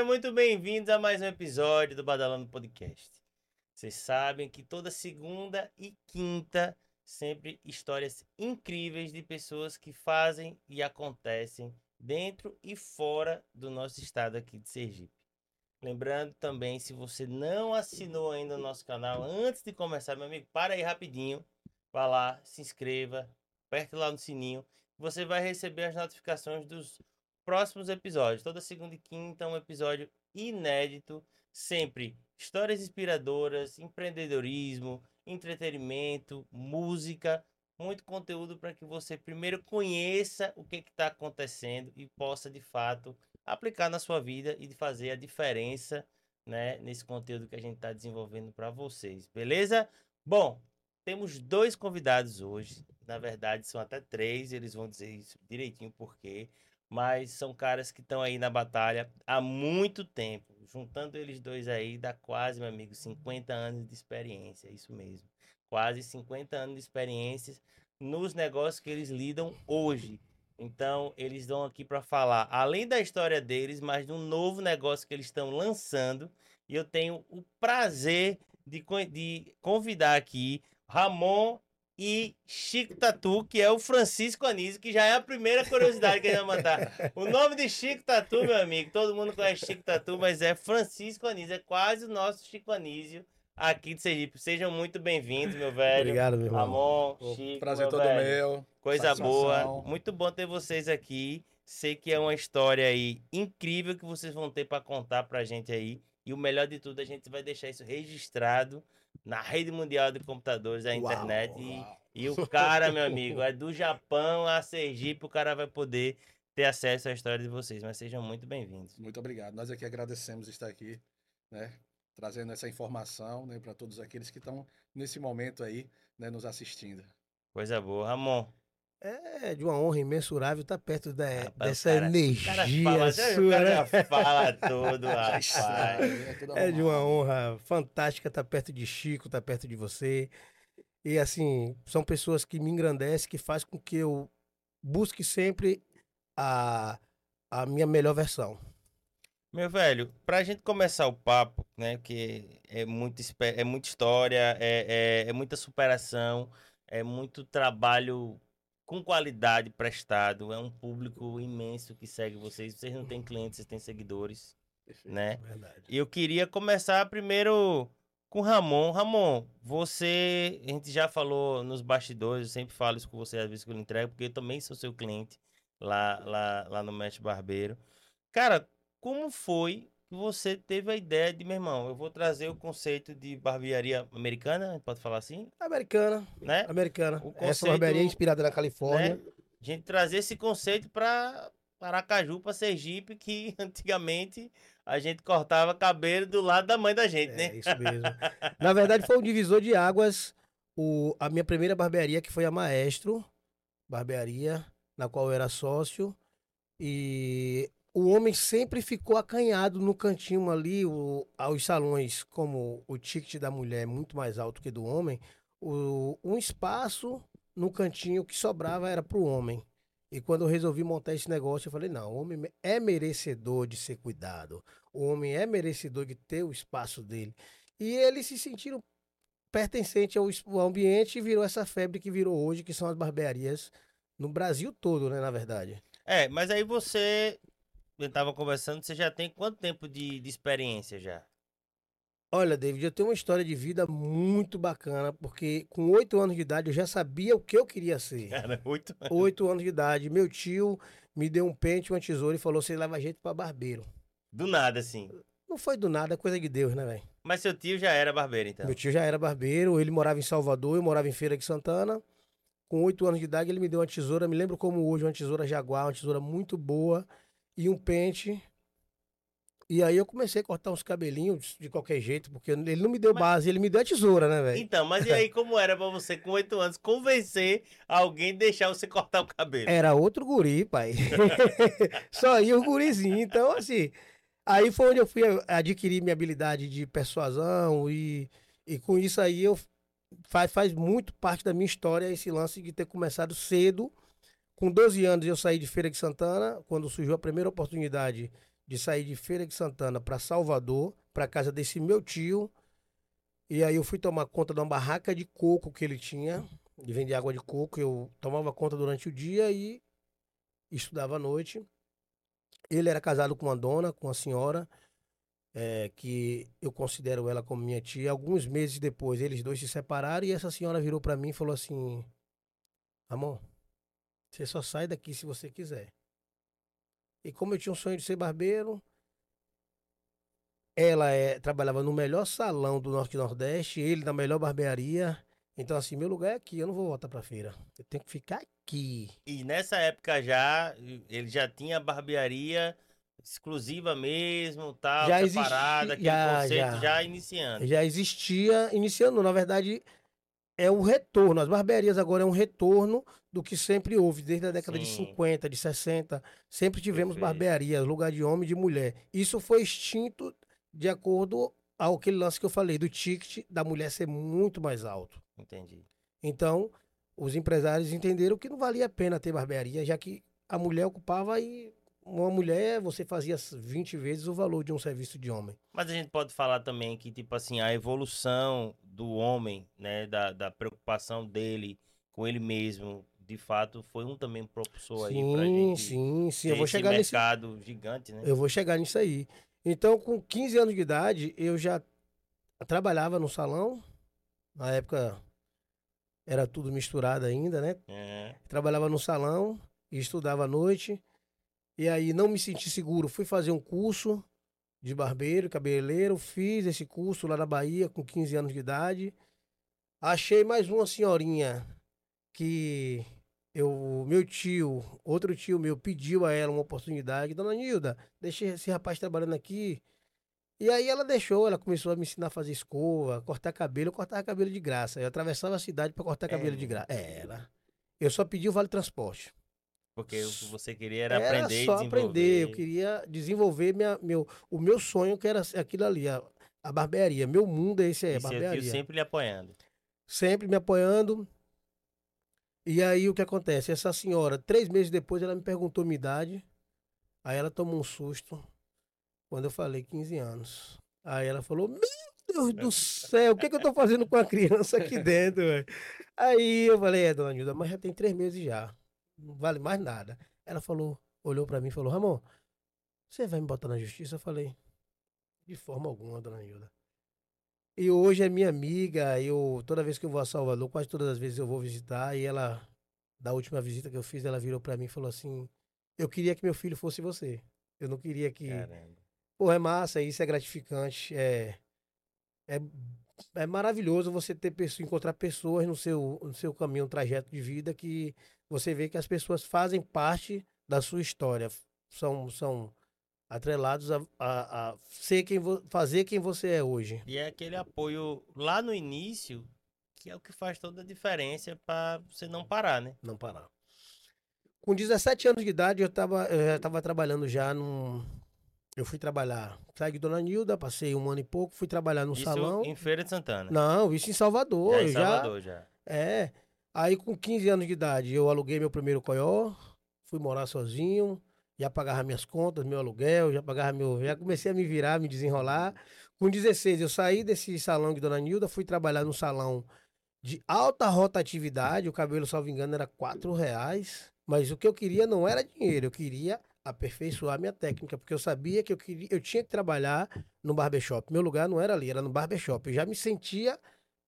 Sejam muito bem-vindos a mais um episódio do Badalando Podcast. Vocês sabem que toda segunda e quinta, sempre histórias incríveis de pessoas que fazem e acontecem dentro e fora do nosso estado aqui de Sergipe. Lembrando também, se você não assinou ainda o nosso canal, antes de começar, meu amigo, para aí rapidinho, vá lá, se inscreva, aperte lá no sininho, você vai receber as notificações dos próximos episódios. Toda segunda e quinta, um episódio inédito, sempre histórias inspiradoras, empreendedorismo, entretenimento, música, muito conteúdo para que você primeiro conheça o que está acontecendo e possa de fato aplicar na sua vida e fazer a diferença né, nesse conteúdo que a gente está desenvolvendo para vocês, beleza? Bom, temos dois convidados hoje, na verdade são até três, eles vão dizer isso direitinho por quê, mas são caras que estão aí na batalha há muito tempo. Juntando eles dois aí, dá quase, meu amigo, 50 anos de experiência, é isso mesmo. Quase 50 anos de experiência nos negócios que eles lidam hoje. Então, eles estão aqui para falar, além da história deles, mas de um novo negócio que eles estão lançando. E eu tenho o prazer de, de convidar aqui Ramon e Chico Tatu, que é o Francisco Anísio, que já é a primeira curiosidade que a gente vai mandar. O nome de Chico Tatu, meu amigo, todo mundo conhece Chico Tatu, mas é Francisco Anísio, é quase o nosso Chico Anísio aqui de Sergipe. Sejam muito bem-vindos, meu velho. Obrigado, meu irmão. Ramon, Chico, Prazer todo velho. meu. Coisa Satisfação. boa. Muito bom ter vocês aqui. Sei que é uma história aí incrível que vocês vão ter para contar pra gente aí. E o melhor de tudo, a gente vai deixar isso registrado na rede mundial de computadores, a internet. Uau. E, e o cara, meu amigo, é do Japão a Sergipe, o cara vai poder ter acesso à história de vocês. Mas sejam muito bem-vindos. Muito obrigado. Nós aqui agradecemos estar aqui, né? Trazendo essa informação né, para todos aqueles que estão nesse momento aí, né, nos assistindo. Coisa boa. Ramon, é de uma honra imensurável estar perto da, rapaz, dessa cara, energia cara fala, sua. O cara né? fala tudo, rapaz. É, é de uma honra fantástica estar perto de Chico, estar perto de você. E assim, são pessoas que me engrandecem, que faz com que eu busque sempre a, a minha melhor versão. Meu velho, pra gente começar o papo, né, que é, muito, é muita história, é, é, é muita superação, é muito trabalho com qualidade prestado. É um público imenso que segue vocês. Vocês não têm clientes, vocês têm seguidores. Perfeito, né? Verdade. E eu queria começar primeiro com Ramon. Ramon, você. A gente já falou nos bastidores, eu sempre falo isso com você às vezes que eu entrego, porque eu também sou seu cliente lá, lá, lá no Mestre Barbeiro. Cara, como foi você teve a ideia de, meu irmão, eu vou trazer o conceito de barbearia americana, pode falar assim? Americana, né? Americana. O conceito, Essa barbearia inspirada na Califórnia. Né? A gente trazer esse conceito para Aracaju, para Sergipe, que antigamente a gente cortava cabelo do lado da mãe da gente, é, né? É isso mesmo. na verdade, foi um divisor de águas o, a minha primeira barbearia, que foi a Maestro, barbearia, na qual eu era sócio. E o homem sempre ficou acanhado no cantinho ali, o, aos salões, como o ticket da mulher é muito mais alto que do homem, o, um espaço no cantinho que sobrava era para o homem. E quando eu resolvi montar esse negócio, eu falei: não, o homem é merecedor de ser cuidado, o homem é merecedor de ter o espaço dele. E eles se sentiram pertencentes ao, ao ambiente e virou essa febre que virou hoje, que são as barbearias no Brasil todo, né, na verdade. É, mas aí você eu estava conversando, você já tem quanto tempo de, de experiência já? Olha, David, eu tenho uma história de vida muito bacana, porque com oito anos de idade eu já sabia o que eu queria ser. Cara, oito anos. Oito anos de idade. Meu tio me deu um pente, uma tesoura e falou: você leva jeito para barbeiro. Do nada, assim. Não foi do nada, é coisa de Deus, né, velho? Mas seu tio já era barbeiro, então? Meu tio já era barbeiro, ele morava em Salvador, eu morava em Feira de Santana. Com oito anos de idade, ele me deu uma tesoura, me lembro como hoje, uma tesoura Jaguar, uma tesoura muito boa e um pente. E aí eu comecei a cortar uns cabelinhos de qualquer jeito, porque ele não me deu mas... base, ele me deu a tesoura, né, velho? Então, mas e aí como era pra você, com oito anos, convencer alguém deixar você cortar o cabelo? Era outro guri, pai. Só ia o gurizinho. Então, assim, aí foi onde eu fui adquirir minha habilidade de persuasão e, e com isso aí eu faz, faz muito parte da minha história esse lance de ter começado cedo com 12 anos eu saí de Feira de Santana, quando surgiu a primeira oportunidade de sair de Feira de Santana para Salvador, para casa desse meu tio. E aí eu fui tomar conta de uma barraca de coco que ele tinha, de vender água de coco. Eu tomava conta durante o dia e estudava à noite. Ele era casado com uma dona, com uma senhora, é, que eu considero ela como minha tia. Alguns meses depois, eles dois se separaram e essa senhora virou para mim e falou assim: Amor, você só sai daqui se você quiser. E como eu tinha um sonho de ser barbeiro, ela é, trabalhava no melhor salão do Norte e Nordeste, ele na melhor barbearia. Então, assim, meu lugar é aqui, eu não vou voltar pra feira. Eu tenho que ficar aqui. E nessa época já, ele já tinha barbearia exclusiva mesmo, tal, Já separada, aquele já, conceito já. já, iniciando. Já existia, iniciando, na verdade, é um retorno. As barbearias agora é um retorno do que sempre houve, desde a década de Sim. 50, de 60. Sempre tivemos Perfeito. barbearias, lugar de homem e de mulher. Isso foi extinto de acordo ao aquele lance que eu falei, do ticket da mulher ser muito mais alto. Entendi. Então, os empresários entenderam que não valia a pena ter barbearia, já que a mulher ocupava aí. Uma mulher, você fazia 20 vezes o valor de um serviço de homem. Mas a gente pode falar também que, tipo assim, a evolução do homem, né, da, da preocupação dele com ele mesmo, de fato, foi um também propulsor aí pra Sim, gente sim, sim. Eu vou chegar nesse. mercado gigante, né? Eu vou chegar nisso aí. Então, com 15 anos de idade, eu já trabalhava no salão. Na época era tudo misturado ainda, né? É. Trabalhava no salão e estudava à noite. E aí não me senti seguro. Fui fazer um curso de barbeiro, cabeleireiro. Fiz esse curso lá na Bahia com 15 anos de idade. Achei mais uma senhorinha que eu, meu tio, outro tio meu, pediu a ela uma oportunidade. Dona Nilda, deixei esse rapaz trabalhando aqui. E aí ela deixou, ela começou a me ensinar a fazer escova, cortar cabelo. Eu cortava cabelo de graça. Eu atravessava a cidade para cortar É cabelo de mesmo? graça. Era. Eu só pedi o vale transporte. Porque o que você queria era, aprender só e desenvolver. aprender. Eu queria desenvolver minha, meu, o meu sonho, que era aquilo ali, a, a barbearia. Meu mundo é esse aí, a E tio barbearia. sempre lhe apoiando. Sempre me apoiando. E aí o que acontece? Essa senhora, três meses depois, ela me perguntou minha idade. Aí ela tomou um susto quando eu falei 15 anos. Aí ela falou: Meu Deus do céu, o que, que eu tô fazendo com a criança aqui dentro, velho? Aí eu falei: É, dona Nilda, mas já tem três meses já. Não vale mais nada. Ela falou, olhou pra mim e falou: Ramon, você vai me botar na justiça? Eu falei: De forma alguma, dona Nilda. E hoje é minha amiga, eu toda vez que eu vou a Salvador, quase todas as vezes eu vou visitar, e ela, da última visita que eu fiz, ela virou pra mim e falou assim: Eu queria que meu filho fosse você. Eu não queria que. Caramba. Pô, é massa, isso é gratificante, é, é, é maravilhoso você ter encontrar pessoas no seu, no seu caminho, trajeto de vida que você vê que as pessoas fazem parte da sua história, são, são atrelados a, a, a ser quem vo, fazer quem você é hoje. E é aquele apoio lá no início que é o que faz toda a diferença pra você não parar, né? não parar. Com 17 anos de idade, eu, tava, eu já estava trabalhando já num. Eu fui trabalhar. Saí de Dona Nilda, passei um ano e pouco, fui trabalhar no Isso salão. em Feira de Santana. Não, isso em Salvador. já em eu já, Salvador já. É. Aí com 15 anos de idade, eu aluguei meu primeiro coió, fui morar sozinho, já pagava minhas contas, meu aluguel, já pagava meu. Já comecei a me virar, me desenrolar. Com 16, eu saí desse salão de Dona Nilda, fui trabalhar num salão de alta rotatividade. O cabelo, salvo engano, era 4 reais. Mas o que eu queria não era dinheiro, eu queria aperfeiçoar minha técnica, porque eu sabia que eu, queria, eu tinha que trabalhar no barbershop. Meu lugar não era ali, era no barbershop. Eu já me sentia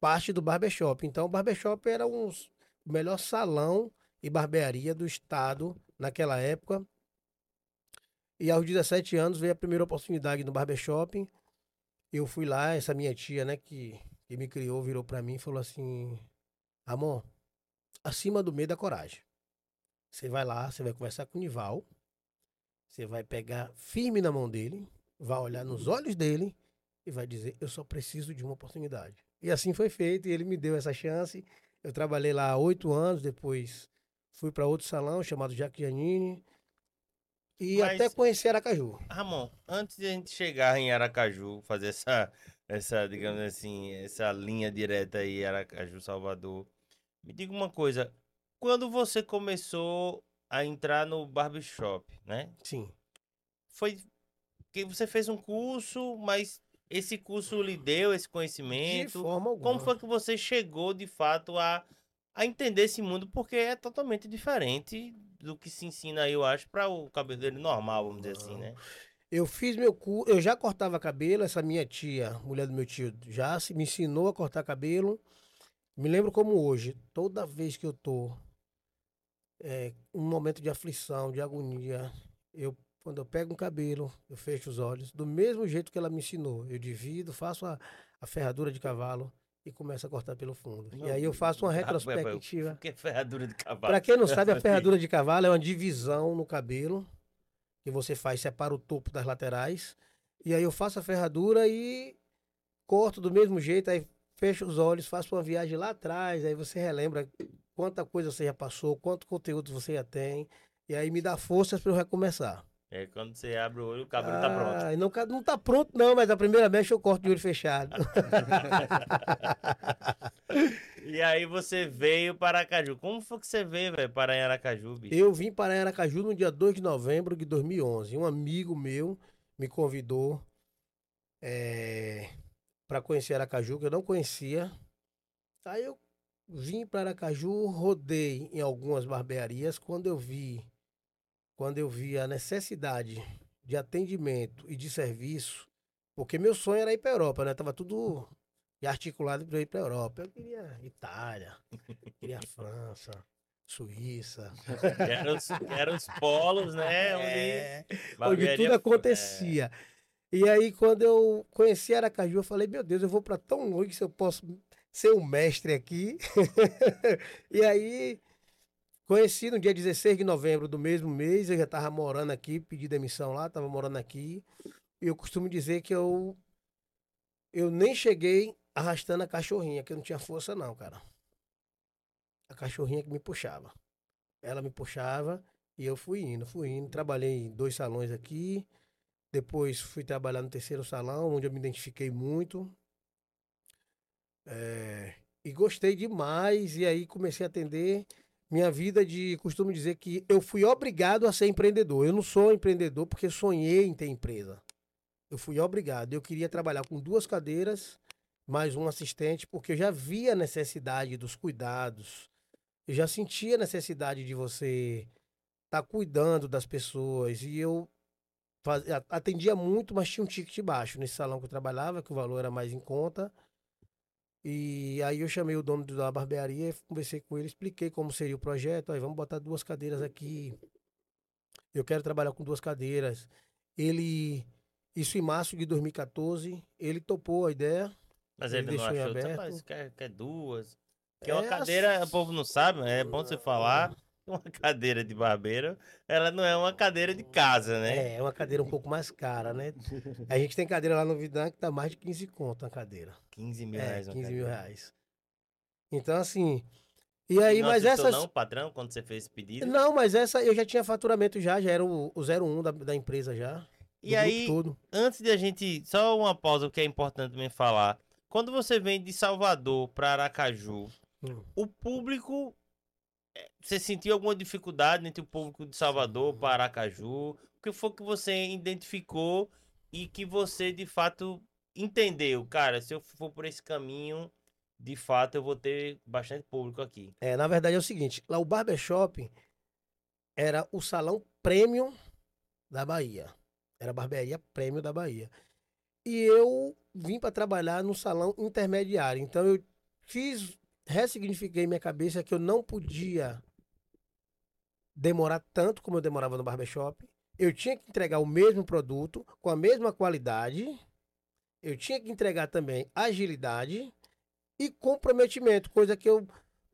parte do barbershop. Então, o barbershop era um, o melhor salão e barbearia do estado naquela época. E aos 17 anos veio a primeira oportunidade no barbershop. Eu fui lá, essa minha tia, né, que, que me criou, virou pra mim e falou assim: Amor, acima do medo da coragem. Você vai lá, você vai conversar com o Nival, você vai pegar firme na mão dele, vai olhar nos olhos dele e vai dizer: Eu só preciso de uma oportunidade. E assim foi feito, e ele me deu essa chance. Eu trabalhei lá oito anos, depois fui para outro salão chamado Jacques Giannini. E Mas- até conhecer Aracaju. Ramon, antes de a gente chegar em Aracaju, fazer essa, essa, digamos assim, essa linha direta aí, Aracaju, Salvador, me diga uma coisa. Quando você começou a entrar no barbershop, né? Sim. Foi que você fez um curso, mas esse curso lhe deu esse De conhecimento? forma alguma. Como foi que você chegou de fato a, a entender esse mundo? Porque é totalmente diferente do que se ensina eu acho, para o cabeleireiro normal, vamos dizer assim, Não. né? Eu fiz meu curso, eu já cortava cabelo, essa minha tia, mulher do meu tio, já me ensinou a cortar cabelo. Me lembro como hoje, toda vez que eu tô é, um momento de aflição, de agonia, eu quando eu pego um cabelo, eu fecho os olhos, do mesmo jeito que ela me ensinou. Eu divido, faço a, a ferradura de cavalo e começo a cortar pelo fundo. E aí eu faço uma Ah, retrospectiva. O que é ferradura de cavalo? Para quem não sabe, a ferradura de cavalo é uma divisão no cabelo que você faz, separa o topo das laterais. E aí eu faço a ferradura e corto do mesmo jeito, aí fecho os olhos, faço uma viagem lá atrás, aí você relembra quanta coisa você já passou, quanto conteúdo você já tem, e aí me dá forças para eu recomeçar. É quando você abre o olho, o cabelo tá pronto. Ah, Não, não tá pronto não, mas a primeira mecha eu corto de olho fechado. E aí você veio para Aracaju. Como foi que você veio, velho, para Aracaju, bicho? Eu vim para Aracaju no dia 2 de novembro de 2011. Um amigo meu me convidou para conhecer Aracaju, que eu não conhecia. Aí eu vim para Aracaju, rodei em algumas barbearias. Quando eu vi, quando eu vi a necessidade de atendimento e de serviço, porque meu sonho era ir para Europa, né? Tava tudo articulado para ir para Europa. Eu queria Itália, queria França, Suíça. Que eram os, que eram os polos, né? Onde, É, onde barbearia- tudo acontecia. E aí, quando eu conheci Aracaju, eu falei, meu Deus, eu vou para tão longe se eu posso ser um mestre aqui. e aí, conheci no dia 16 de novembro do mesmo mês, eu já estava morando aqui, pedi demissão lá, estava morando aqui. E eu costumo dizer que eu, eu nem cheguei arrastando a cachorrinha, que eu não tinha força não, cara. A cachorrinha que me puxava. Ela me puxava e eu fui indo, fui indo. Trabalhei em dois salões aqui. Depois fui trabalhar no terceiro salão, onde eu me identifiquei muito. É, e gostei demais. E aí comecei a atender. Minha vida de. Costumo dizer que eu fui obrigado a ser empreendedor. Eu não sou empreendedor porque sonhei em ter empresa. Eu fui obrigado. Eu queria trabalhar com duas cadeiras, mais um assistente, porque eu já via a necessidade dos cuidados. Eu já sentia a necessidade de você estar cuidando das pessoas. E eu atendia muito, mas tinha um ticket baixo nesse salão que eu trabalhava, que o valor era mais em conta. E aí eu chamei o dono da barbearia, conversei com ele, expliquei como seria o projeto. Aí vamos botar duas cadeiras aqui. Eu quero trabalhar com duas cadeiras. Ele, isso em março de 2014, ele topou a ideia. Mas Ele ele não achou, aberto. rapaz, quer, quer duas. Uma É, cadeira, ass- o povo não sabe, é bom você falar. Uma cadeira de barbeiro, ela não é uma cadeira de casa, né? É, é uma cadeira um pouco mais cara, né? A gente tem cadeira lá no Vidan que tá mais de 15 conto a cadeira. 15 mil É, reais. uma 15 mil cadeira. reais. Então, assim. E aí, não mas essas. não, patrão, quando você fez esse pedido? Não, mas essa eu já tinha faturamento já, já era o, o 01 da, da empresa já. E aí, antes de a gente. Só uma pausa que é importante também falar. Quando você vem de Salvador para Aracaju, Hum. o público. Você sentiu alguma dificuldade entre o público de Salvador para Aracaju? O que foi que você identificou e que você de fato entendeu? Cara, se eu for por esse caminho, de fato eu vou ter bastante público aqui. É, na verdade é o seguinte, lá o Barbershop era o salão premium da Bahia. Era a barbearia premium da Bahia. E eu vim para trabalhar no salão intermediário. Então eu fiz, ressignifiquei minha cabeça que eu não podia demorar tanto como eu demorava no barbershop. Eu tinha que entregar o mesmo produto com a mesma qualidade. Eu tinha que entregar também agilidade e comprometimento, coisa que eu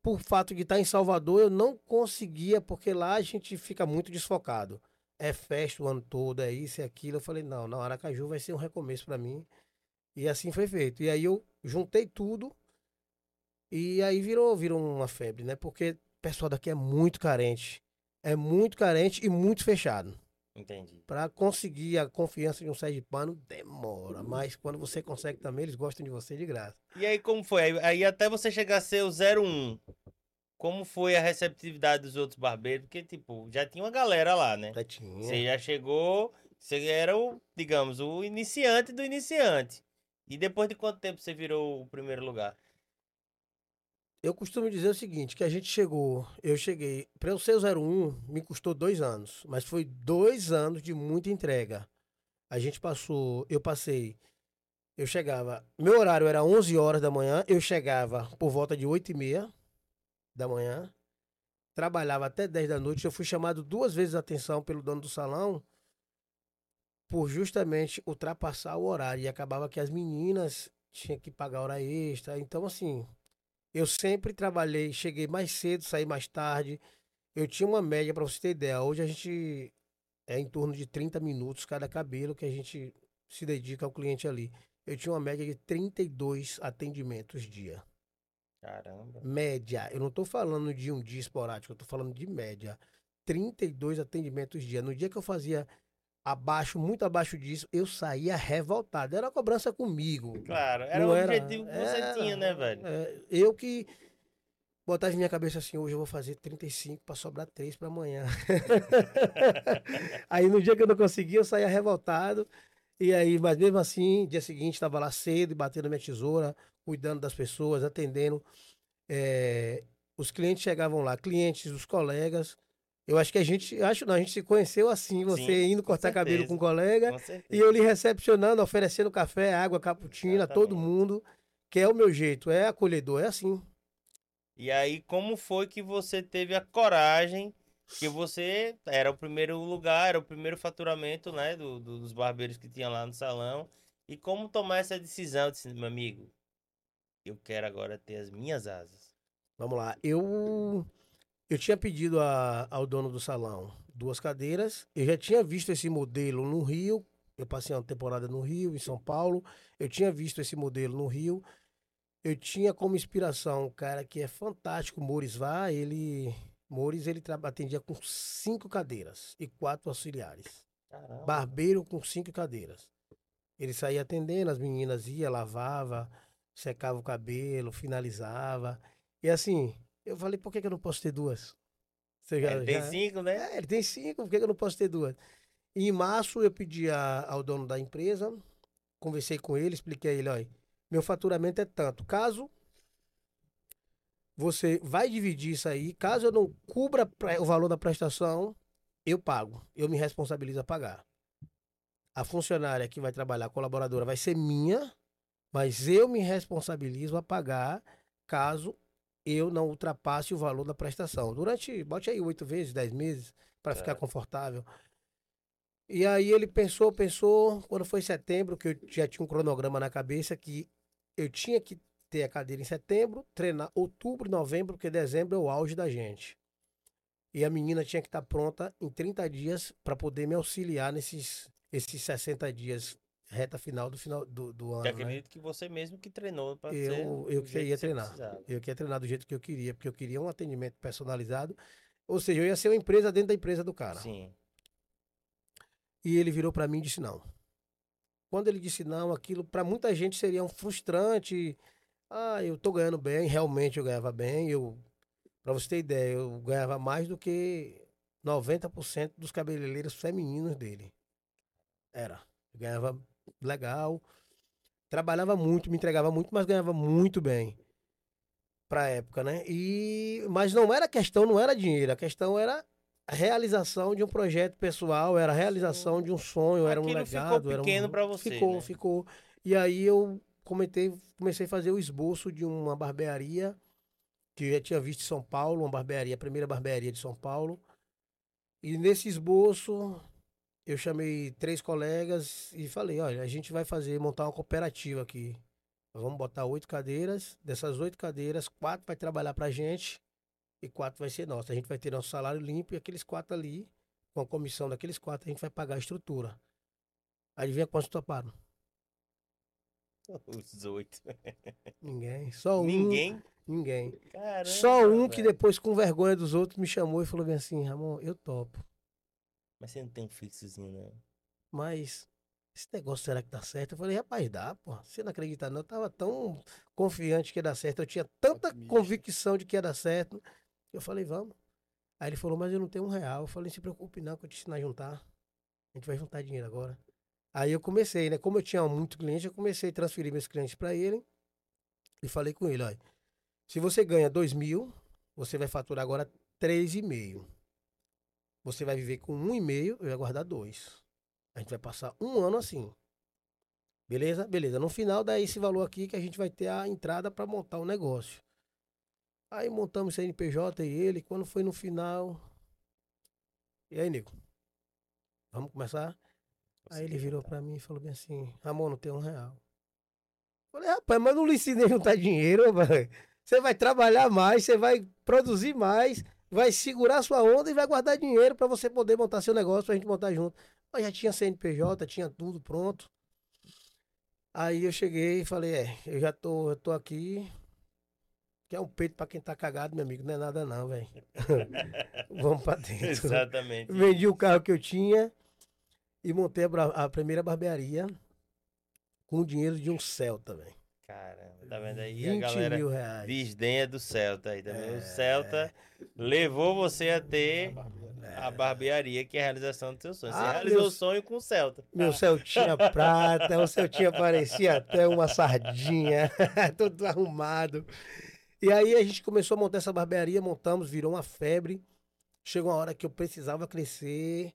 por fato de estar em Salvador, eu não conseguia, porque lá a gente fica muito desfocado. É festa o ano todo, é isso, é aquilo. Eu falei, não, não, Aracaju vai ser um recomeço para mim. E assim foi feito. E aí eu juntei tudo e aí virou, virou uma febre, né? Porque o pessoal daqui é muito carente. É muito carente e muito fechado. Entendi. Para conseguir a confiança de um sergipano, demora. Mas quando você consegue também, eles gostam de você de graça. E aí, como foi? Aí, aí até você chegar a ser o 01, como foi a receptividade dos outros barbeiros? Porque, tipo, já tinha uma galera lá, né? Já tinha. Você já chegou Você era o, digamos, o iniciante do iniciante. E depois de quanto tempo você virou o primeiro lugar? Eu costumo dizer o seguinte, que a gente chegou, eu cheguei, para eu ser o 01, me custou dois anos, mas foi dois anos de muita entrega. A gente passou, eu passei, eu chegava, meu horário era 11 horas da manhã, eu chegava por volta de 8 e meia da manhã, trabalhava até 10 da noite, eu fui chamado duas vezes a atenção pelo dono do salão, por justamente ultrapassar o horário, e acabava que as meninas tinham que pagar hora extra, então assim, eu sempre trabalhei, cheguei mais cedo, saí mais tarde. Eu tinha uma média, para você ter ideia. Hoje a gente é em torno de 30 minutos cada cabelo que a gente se dedica ao cliente ali. Eu tinha uma média de 32 atendimentos dia. Caramba. Média. Eu não estou falando de um dia esporádico, eu estou falando de média. 32 atendimentos dia. No dia que eu fazia abaixo, muito abaixo disso, eu saía revoltado. Era cobrança comigo. Claro, era Não o era- objetivo que você tinha, né, velho? É, eu que botava minha cabeça assim, hoje eu vou fazer 35 para sobrar 3 para amanhã. aí no dia que eu não conseguia, eu saía revoltado. E aí, mas mesmo assim, dia seguinte estava lá cedo, batendo minha tesoura, cuidando das pessoas, atendendo. É, os clientes chegavam lá, clientes, os colegas. Eu acho que a gente, acho não, a gente se conheceu assim, você Sim, indo cortar cabelo com um colega. Com. E eu lhe recepcionando, oferecendo café, água, cappuccino a todo mundo, que é o meu jeito, é acolhedor, é assim. E aí, como foi que você teve a coragem? Que você era o primeiro lugar, era o primeiro faturamento, né? do- do- dos barbeiros que tinha lá no salão. E como tomar essa decisão? Eu disse, meu amigo, eu quero agora ter as minhas asas. Vamos lá, eu eu tinha pedido a- ao dono do salão duas cadeiras, eu já tinha visto esse modelo no Rio, eu passei uma temporada no Rio, em São Paulo, eu tinha visto esse modelo no Rio, eu tinha como inspiração um cara que é fantástico, Mores Vá, ele... Mores, ele atendia com cinco cadeiras e quatro auxiliares. Caramba. barbeiro com cinco cadeiras. Ele saía atendendo, as meninas ia, lavava, secava o cabelo, finalizava. E assim, eu falei, por que, que eu não posso ter duas? Você já- Ele tem já- cinco, né? É, ele tem cinco, por que, que eu não posso ter duas? E em março eu pedi a- ao dono da empresa, conversei com ele, expliquei a ele, olha, meu faturamento é tanto. Caso você vai dividir isso aí, caso eu não cubra o valor da prestação, eu pago, eu me responsabilizo a pagar. A funcionária que vai trabalhar, a colaboradora, vai ser minha, mas eu me responsabilizo a pagar caso eu não ultrapasse o valor da prestação. Durante, bote aí oito vezes, dez meses, para ficar Certo. confortável. E aí ele pensou, pensou, quando foi setembro, que eu já tinha um cronograma na cabeça que eu tinha que ter a cadeira em setembro, treinar outubro, novembro, porque dezembro é o auge da gente. E a menina tinha que estar pronta em 30 dias para poder me auxiliar nesses esses 60 dias, reta final do final do, do Que ano. né? acredito que você mesmo que treinou para Eu- ser eu que ia treinar. Eu queria treinar do jeito que eu queria, porque eu queria um atendimento personalizado. Ou seja, eu ia ser uma empresa dentro da empresa do cara. Sim. E ele virou para mim e disse não. Quando ele disse não, aquilo para muita gente seria um frustrante. Ah, eu tô ganhando bem, realmente eu ganhava bem. Eu, para você ter ideia, eu ganhava mais do que 90% dos cabeleireiros femininos dele. Era. Eu ganhava legal. Trabalhava muito, me entregava muito, mas ganhava muito bem pra época, né? E mas não era questão, não era dinheiro, a questão era a realização de um projeto pessoal, era a realização de um sonho, era um Aquilo ficou legado, era um- pequeno pra você, Ficou, né? ficou. E aí eu comentei, comecei a fazer o esboço de uma barbearia que eu já tinha visto em São Paulo, uma barbearia, a primeira barbearia de São Paulo. E nesse esboço eu chamei três colegas e falei, olha, a gente vai fazer, montar uma cooperativa aqui. Nós Vamos botar oito cadeiras. Dessas oito cadeiras, quatro vai trabalhar pra gente e quatro vai ser nossa. A gente vai ter nosso salário limpo e aqueles quatro ali, com a comissão daqueles quatro, a gente vai pagar a estrutura. Adivinha quantos toparam? Os oito. Ninguém. Só um. Ninguém? Ninguém. Caramba, Só um que depois, com vergonha dos outros, me chamou e falou bem assim, Ramon, eu topo. Mas você não tem um fixozinho, não. Mas esse negócio será que dá certo? Eu falei, rapaz, dá, pô. Você não acredita, não? Eu tava tão confiante que ia dar certo. Eu tinha tanta Otimista. convicção de que ia dar certo. Eu falei, vamos. Aí ele falou, mas eu não tenho um real. Eu falei, não se preocupe não, que eu te ensino a juntar. A gente vai juntar dinheiro agora. Aí eu comecei, né? Como eu tinha muito cliente, eu comecei a transferir meus clientes para ele. E falei com ele, olha, se você ganha 2 mil, você vai faturar agora 3,5. Você vai viver com 1,5, eu vai guardar 2. A gente vai passar um ano assim. Beleza? Beleza. No final dá esse valor aqui que a gente vai ter a entrada para montar o negócio. Aí montamos CNPJ e ele, quando foi no final. E aí, Nico? Vamos começar? Aí ele virou para mim e falou bem assim: Ramon, não tem um real. Falei, rapaz, mas não lhe ensinei a juntar dinheiro. Você vai trabalhar mais, você vai produzir mais, vai segurar sua onda e vai guardar dinheiro para você poder montar seu negócio, pra gente montar junto. Mas já tinha CNPJ, tinha tudo pronto. Aí eu cheguei e falei, é, eu já tô, eu tô aqui. Que é um peito pra quem tá cagado, meu amigo. Não é nada não, velho. Vamos pra dentro. Exatamente. Vendi o carro que eu tinha e montei a, a primeira barbearia com o dinheiro de um Celta, velho. Caramba, tá vendo aí? A 20 galera mil reais. desdenha do Celta aí também. É. O Celta levou você a ter a barbearia, que é a realização do seu sonho. Você Ah, realizou meu- o sonho com o Celta. Meu Celtinha prata, o Celtinha parecia até uma sardinha, todo arrumado. E aí a gente começou a montar essa barbearia, montamos, virou uma febre. Chegou uma hora que eu precisava crescer.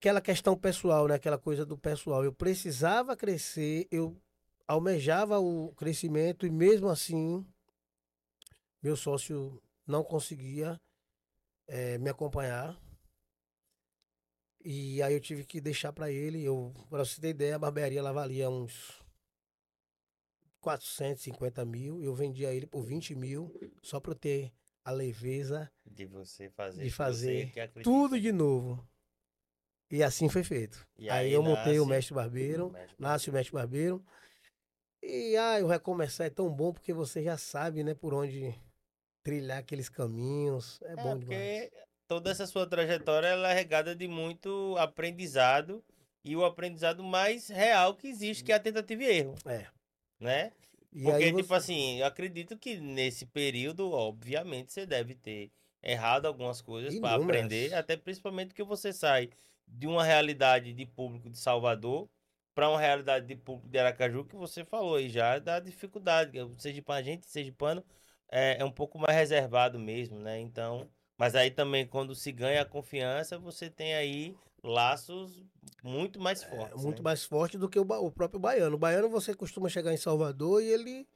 Aquela questão pessoal, né? Aquela coisa do pessoal. Eu precisava crescer, eu almejava o crescimento e mesmo assim meu sócio não conseguia eh, me acompanhar. E aí eu tive que deixar pra ele. Eu, pra você ter ideia, a barbearia lá valia uns 450 mil. Eu vendia ele por 20 mil, só pra eu ter a leveza, De você fazer. De o fazer tudo de novo. E assim foi feito. Aí, aí eu montei o mestre barbeiro, Mestre nasce o mestre barbeiro. E ai, o recomeçar é tão bom porque você já sabe, né, por onde trilhar aqueles caminhos. É, É, bom demais. porque toda essa sua trajetória ela é regada de muito aprendizado e o aprendizado mais real que existe, que é a tentativa e erro, É. né? E Porque, tipo você- assim, eu acredito que nesse período, obviamente, você deve ter errado algumas coisas para aprender, até principalmente que você sai de uma realidade de público de Salvador para uma realidade de público de Aracaju, que você falou aí já da dificuldade. que O Sergipano, a gente, Sergipano, é, é um pouco mais reservado mesmo, né? Então, mas aí também, quando se ganha a confiança, você tem aí laços muito mais É fortes. muito né? mais forte do que o, o próprio baiano. O baiano você costuma chegar em Salvador e ele.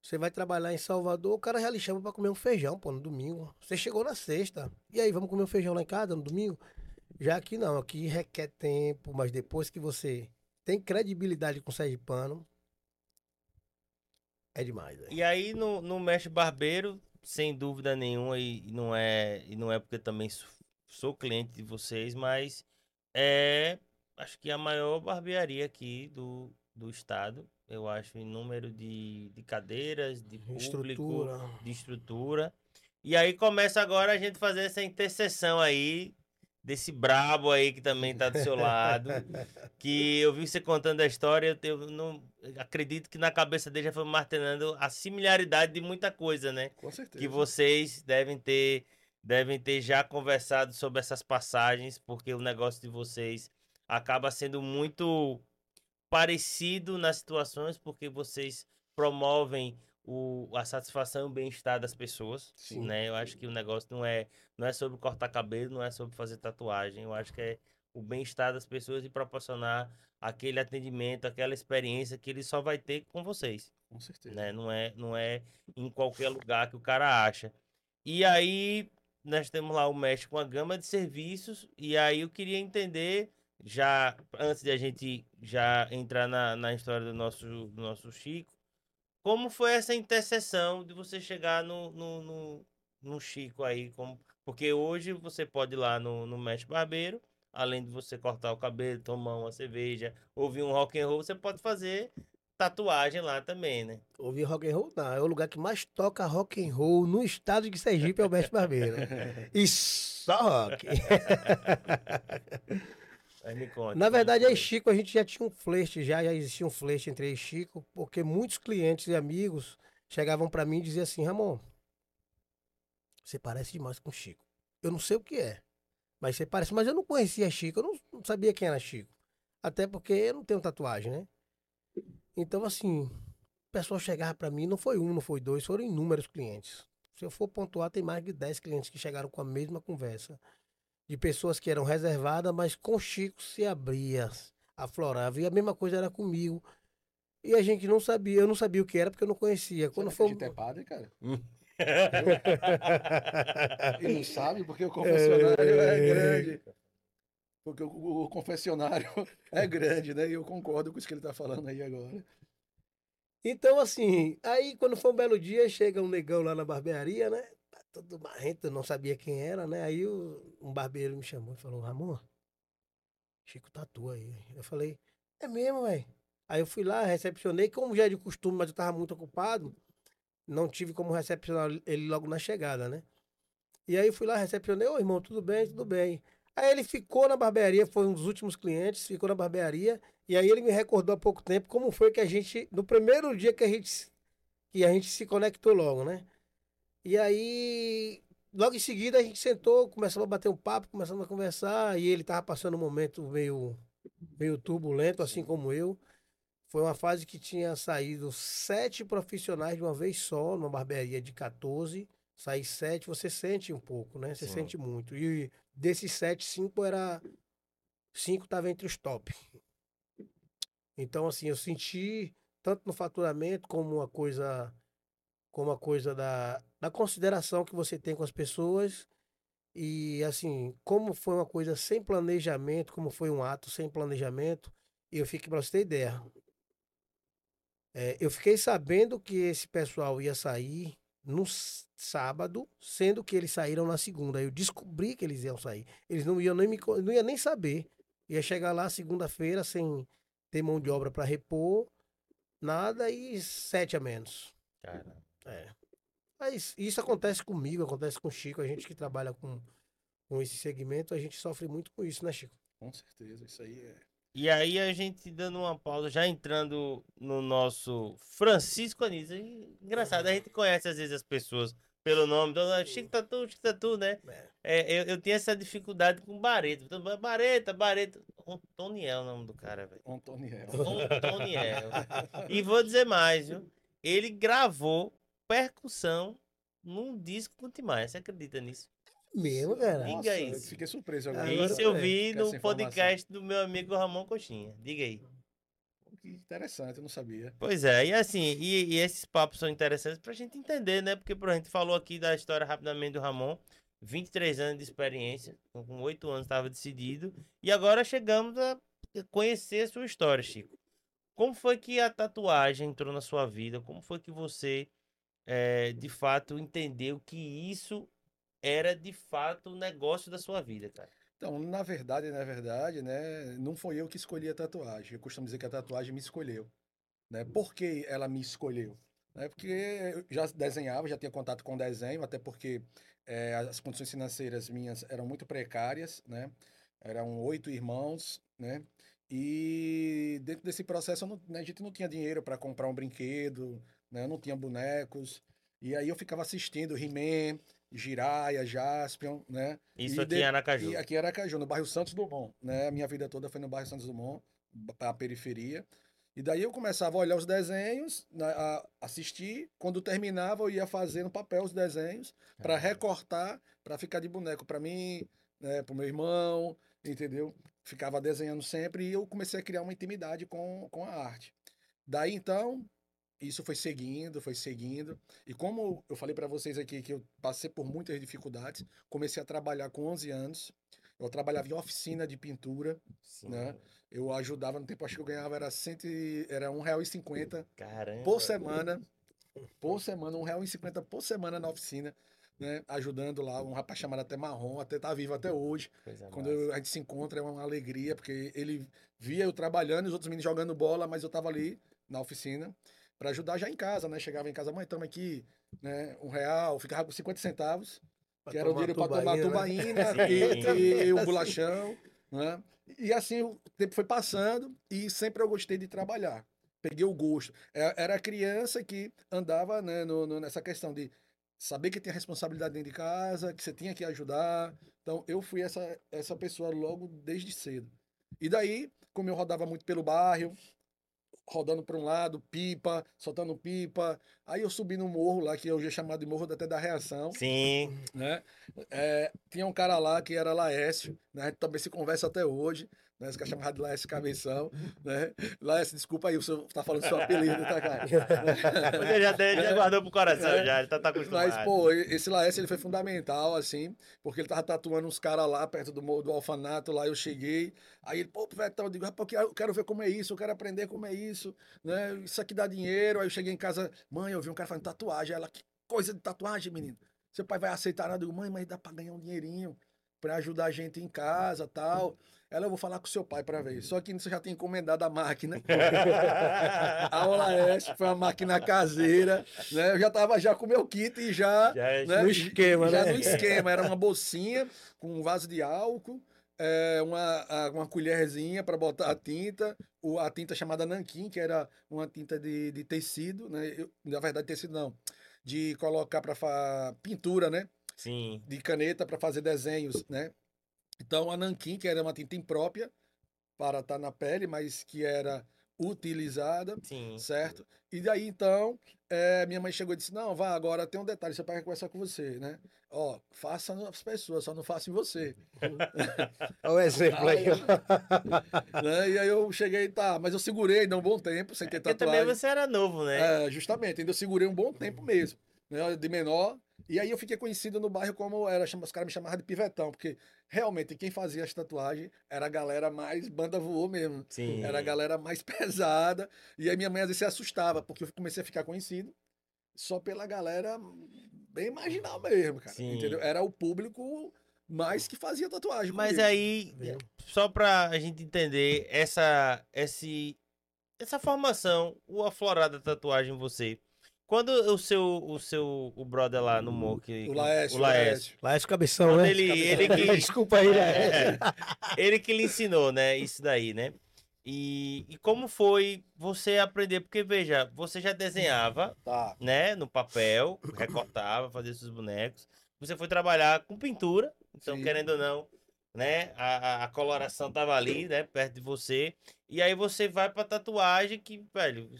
Você vai trabalhar em Salvador, o cara já lhe chama pra comer um feijão, pô, no domingo. Você chegou na sexta. E aí, vamos comer um feijão lá em casa no domingo? Já aqui não, aqui requer tempo, mas depois que você tem credibilidade com o Sergipano, é demais, velho. E aí no, no Mestre Barbeiro, sem dúvida nenhuma, e não é, e não é porque também sou, sou cliente de vocês, mas é acho que a maior barbearia aqui do, do estado. Eu acho em número de, de cadeiras, de público, Estrutura. de estrutura. E aí começa agora a gente fazer essa interseção aí desse brabo aí que também tá do seu lado. que eu vi você contando a história, eu, não acredito que na cabeça dele já foi martelando a similaridade de muita coisa, né? Com certeza. Que vocês devem ter devem ter já conversado sobre essas passagens, porque o negócio de vocês acaba sendo muito parecido nas situações, porque vocês promovem o, a satisfação e o bem-estar das pessoas, Sim. né? Eu acho que o negócio não é não é sobre cortar cabelo, não é sobre fazer tatuagem, eu acho que é o bem-estar das pessoas e proporcionar aquele atendimento, aquela experiência que ele só vai ter com vocês Com certeza. né? Não é, não é em qualquer lugar que o cara acha. E aí nós temos lá o Mestre com a gama de serviços e aí eu queria entender já antes de a gente já entrar na, na história do nosso do nosso Chico, como foi essa interseção de você chegar no, no, no, no Chico aí, como, porque hoje você pode ir lá no, no Mestre Barbeiro, além de você cortar o cabelo, tomar uma cerveja, ouvir um rock and roll, você pode fazer tatuagem lá também, né? Ouvir rock and roll, não. É o lugar que mais toca rock and roll no estado de Sergipe, é o Mestre Barbeiro. E só rock. Conta. Na verdade, aí Chico, a gente já tinha um flerte, já, já existia um flerte entre e Chico, porque muitos clientes e amigos chegavam pra mim e diziam assim, Ramon, você parece demais com o Chico. Eu não sei o que é, Mas você parece. Mas eu não conhecia Chico, eu não, não sabia quem era Chico. Até porque eu não tenho tatuagem, né? Então, assim, o pessoal chegava pra mim, não foi um, não foi dois, foram inúmeros clientes. Se eu for pontuar, tem mais de 10 clientes que chegaram com a mesma conversa. De pessoas que eram reservadas, mas com Chico se abria, aflorava. E a mesma coisa era comigo. E a gente não sabia, eu não sabia o que era porque eu não conhecia. Quando foi. acredita é padre, cara? E não sabe porque o confessionário é, grande. Porque o, o- o confessionário é grande, né? E eu concordo com isso que ele tá falando aí agora. Então, assim, aí quando foi um belo dia, chega um negão lá na barbearia, né? Tá todo marrento, eu não sabia quem era, né? Aí o- um barbeiro me chamou e falou, Ramon, Chico tatua aí. Eu falei, é mesmo, velho? Aí eu fui lá, recepcionei, como já é de costume, mas eu tava muito ocupado, não tive como recepcionar ele logo na chegada, né? E aí fui lá, recepcionei, ô irmão, tudo bem, tudo bem. Aí ele ficou na barbearia, foi um dos últimos clientes, ficou na barbearia, e aí ele me recordou há pouco tempo como foi que a gente, no primeiro dia que a gente, que a gente se conectou logo, né? E aí, logo em seguida a gente sentou, começamos a bater um papo, começamos a conversar, e ele tava passando um momento meio, meio turbulento, assim como eu. Foi uma fase que tinha saído sete profissionais de uma vez só, numa barbearia de 14. Sair sete, você sente um pouco, né? Você Sim. sente muito. E desses sete, cinco era. Cinco estava entre os top. Então, assim, eu senti, tanto no faturamento, como uma coisa. Como a coisa da, da consideração que você tem com as pessoas. E, assim, como foi uma coisa sem planejamento, como foi um ato sem planejamento, eu fiquei, pra você ter ideia, é, eu fiquei sabendo que esse pessoal ia sair no sábado, sendo que eles saíram na segunda. Eu descobri que eles iam sair. Eles não iam nem me, não ia nem saber. Ia chegar lá segunda-feira sem ter mão de obra para repor, nada e sete a menos. Cara, É. Mas isso acontece comigo, acontece com o Chico, a gente que trabalha com, com esse segmento, a gente sofre muito com isso, né, Chico? Com certeza, isso aí é. E aí a gente dando uma pausa, já entrando no nosso Francisco Anísio. E, Engraçado, a gente conhece às vezes as pessoas pelo nome, então, ah, Chico Tatu, Chico Tatu, né? É, eu, eu tinha essa dificuldade com Barreto. Então, Ba- Bareta, Bareta. Antoniel é o nome do cara, velho. Antoniel. Antoniel. E vou dizer mais, viu? Ele gravou percussão num disco com o Timaya. Você acredita nisso? Mesmo, cara. Diga Nossa, isso. eu Fiquei surpreso agora. Agora, Isso eu vi no podcast do meu amigo Ramon Coxinha. Diga aí. Que interessante, eu não sabia. Pois é, e assim, e, e esses papos são interessantes pra gente entender, né? Porque, por a gente falou aqui da história rapidamente do Ramon, 23 anos de experiência, com com 8 anos estava decidido, e agora chegamos a conhecer a sua história, Chico. Como foi que a tatuagem entrou na sua vida? Como foi que você, eh, de fato, entendeu que isso era, de fato, o negócio da sua vida, cara? Então, na verdade, na verdade, né, não foi eu que escolhi a tatuagem. Eu costumo dizer que a tatuagem me escolheu, né? Por que ela me escolheu? Né? Porque eu já desenhava, já tinha contato com desenho, até porque eh, as condições financeiras minhas eram muito precárias, né? Eram oito irmãos, né? E dentro desse processo não- né, a gente não tinha dinheiro para comprar um brinquedo, né? Não tinha bonecos. E aí eu ficava assistindo He-Man, Jiraiya, Jaspion, né? Isso E aqui em Aracaju. Aqui em Aracaju, no bairro Santos Dumont, né? A minha vida toda foi no bairro Santos Dumont, a periferia. E daí eu começava a olhar os desenhos, na- a assistir. Quando terminava, eu ia fazer no papel os desenhos para recortar, para ficar de boneco para mim, né, para o meu irmão, entendeu? Ficava desenhando sempre e eu comecei a criar uma intimidade com, com a arte. Daí então, isso foi seguindo, foi seguindo. E como eu falei para vocês aqui que eu passei por muitas dificuldades, comecei a trabalhar com 11 anos. Eu trabalhava em oficina de pintura, Sim. né? Eu ajudava no tempo, acho que eu ganhava era, cento e, era R$1,50 Caramba. por semana. Por semana, R$1,50 por semana na oficina, né? Ajudando lá um rapaz chamado até Marrom, até tá vivo até hoje. Coisa Quando eu- a gente se encontra é uma alegria, porque ele via eu trabalhando e os outros meninos jogando bola, mas eu tava ali na oficina para ajudar já em casa, né? Chegava em casa, mãe, tamo aqui, né? Um real, ficava com 50 centavos, Pra que era o dinheiro para tomar tubaína, né? e, e o bolachão, né? E assim o tempo foi passando e sempre eu gostei de trabalhar. Peguei o gosto. É- Era criança que andava né, no- no- nessa questão de saber que tinha responsabilidade dentro de casa, que você tinha que ajudar. Então, Então eu fui essa, essa pessoa logo desde cedo. E daí, como eu rodava muito pelo bairro, rodando para um lado, pipa, soltando pipa. Aí eu subi no morro lá, que hoje é chamado de Morro até da Reação. Sim. Né? É, tinha um cara lá que era Laércio, né? A gente também se conversa até hoje né? Esse cara chamado Laércio Cabeção, né? Laércio, desculpa aí, o senhor tá falando seu apelido, tá, cara? Você já, tem, já guardou pro coração, é. já, ele tá, tá acostumado. Mas, pô, esse Laércio, ele foi fundamental, assim, porque ele tava tatuando uns caras lá, perto do, do Alfanato, lá eu cheguei, aí ele, pô, Vetão, eu digo, rapaz, eu quero ver como é isso, eu quero aprender como é isso, né? Isso aqui dá dinheiro, aí eu cheguei em casa, mãe, eu vi um cara fazendo tatuagem, ela, que coisa de tatuagem, menino? Seu pai vai aceitar nada? Eu digo, mãe, mas dá pra ganhar um dinheirinho para ajudar a gente em casa tal. Ela, eu vou falar com seu pai para ver. Só que você já tem encomendado a máquina. a Olaeste foi uma máquina caseira, né? Eu já tava já com o meu kit e já... Já é né? no esquema, já né? no esquema. Era uma bolsinha com um vaso de álcool, é, uma, uma colherzinha para botar a tinta, o, a tinta chamada nanquim, que era uma tinta de, de tecido, né? Eu, na verdade, tecido não. De colocar para pintura, né? Sim. De caneta para fazer desenhos, né? Então, a nanquim, que era uma tinta imprópria para estar tá na pele, mas que era utilizada, Sim. certo? E daí, então, é, minha mãe chegou e disse, não, vá, agora tem um detalhe, seu pai quer conversar com você, né? Ó, faça as pessoas, só não faça em você. Olha o exemplo aí. né? E aí eu cheguei, tá, mas eu segurei ainda um bom tempo, sem ter é, tatuagem. Porque também você era novo, né? É, justamente, ainda eu segurei um bom tempo mesmo, né? De menor, e aí eu fiquei conhecido no bairro como era, os caras me chamavam de pivetão, porque realmente quem fazia as tatuagens era a galera mais banda voou mesmo. Sim. Era a galera mais pesada. E aí minha mãe às vezes se assustava, porque eu comecei a ficar conhecido só pela galera bem marginal mesmo, cara. Sim. Entendeu? Era o público mais que fazia tatuagem. Mas comigo. aí, só pra a gente entender essa, esse, essa formação, o aflorada tatuagem em você quando o seu, o seu, o brother lá no morro, que, o Laércio, o Laércio, Laércio Cabeção, né? Ele, ele que, Desculpa aí, né? É, ele que lhe ensinou, né, isso daí, né? E, e como foi você aprender? Porque, veja, você já desenhava, tá. né, no papel, recortava, fazia seus bonecos. Você foi trabalhar com pintura, então, Sim. querendo ou não, né, a, a coloração tava ali, né, perto de você. E aí você vai pra tatuagem que, velho,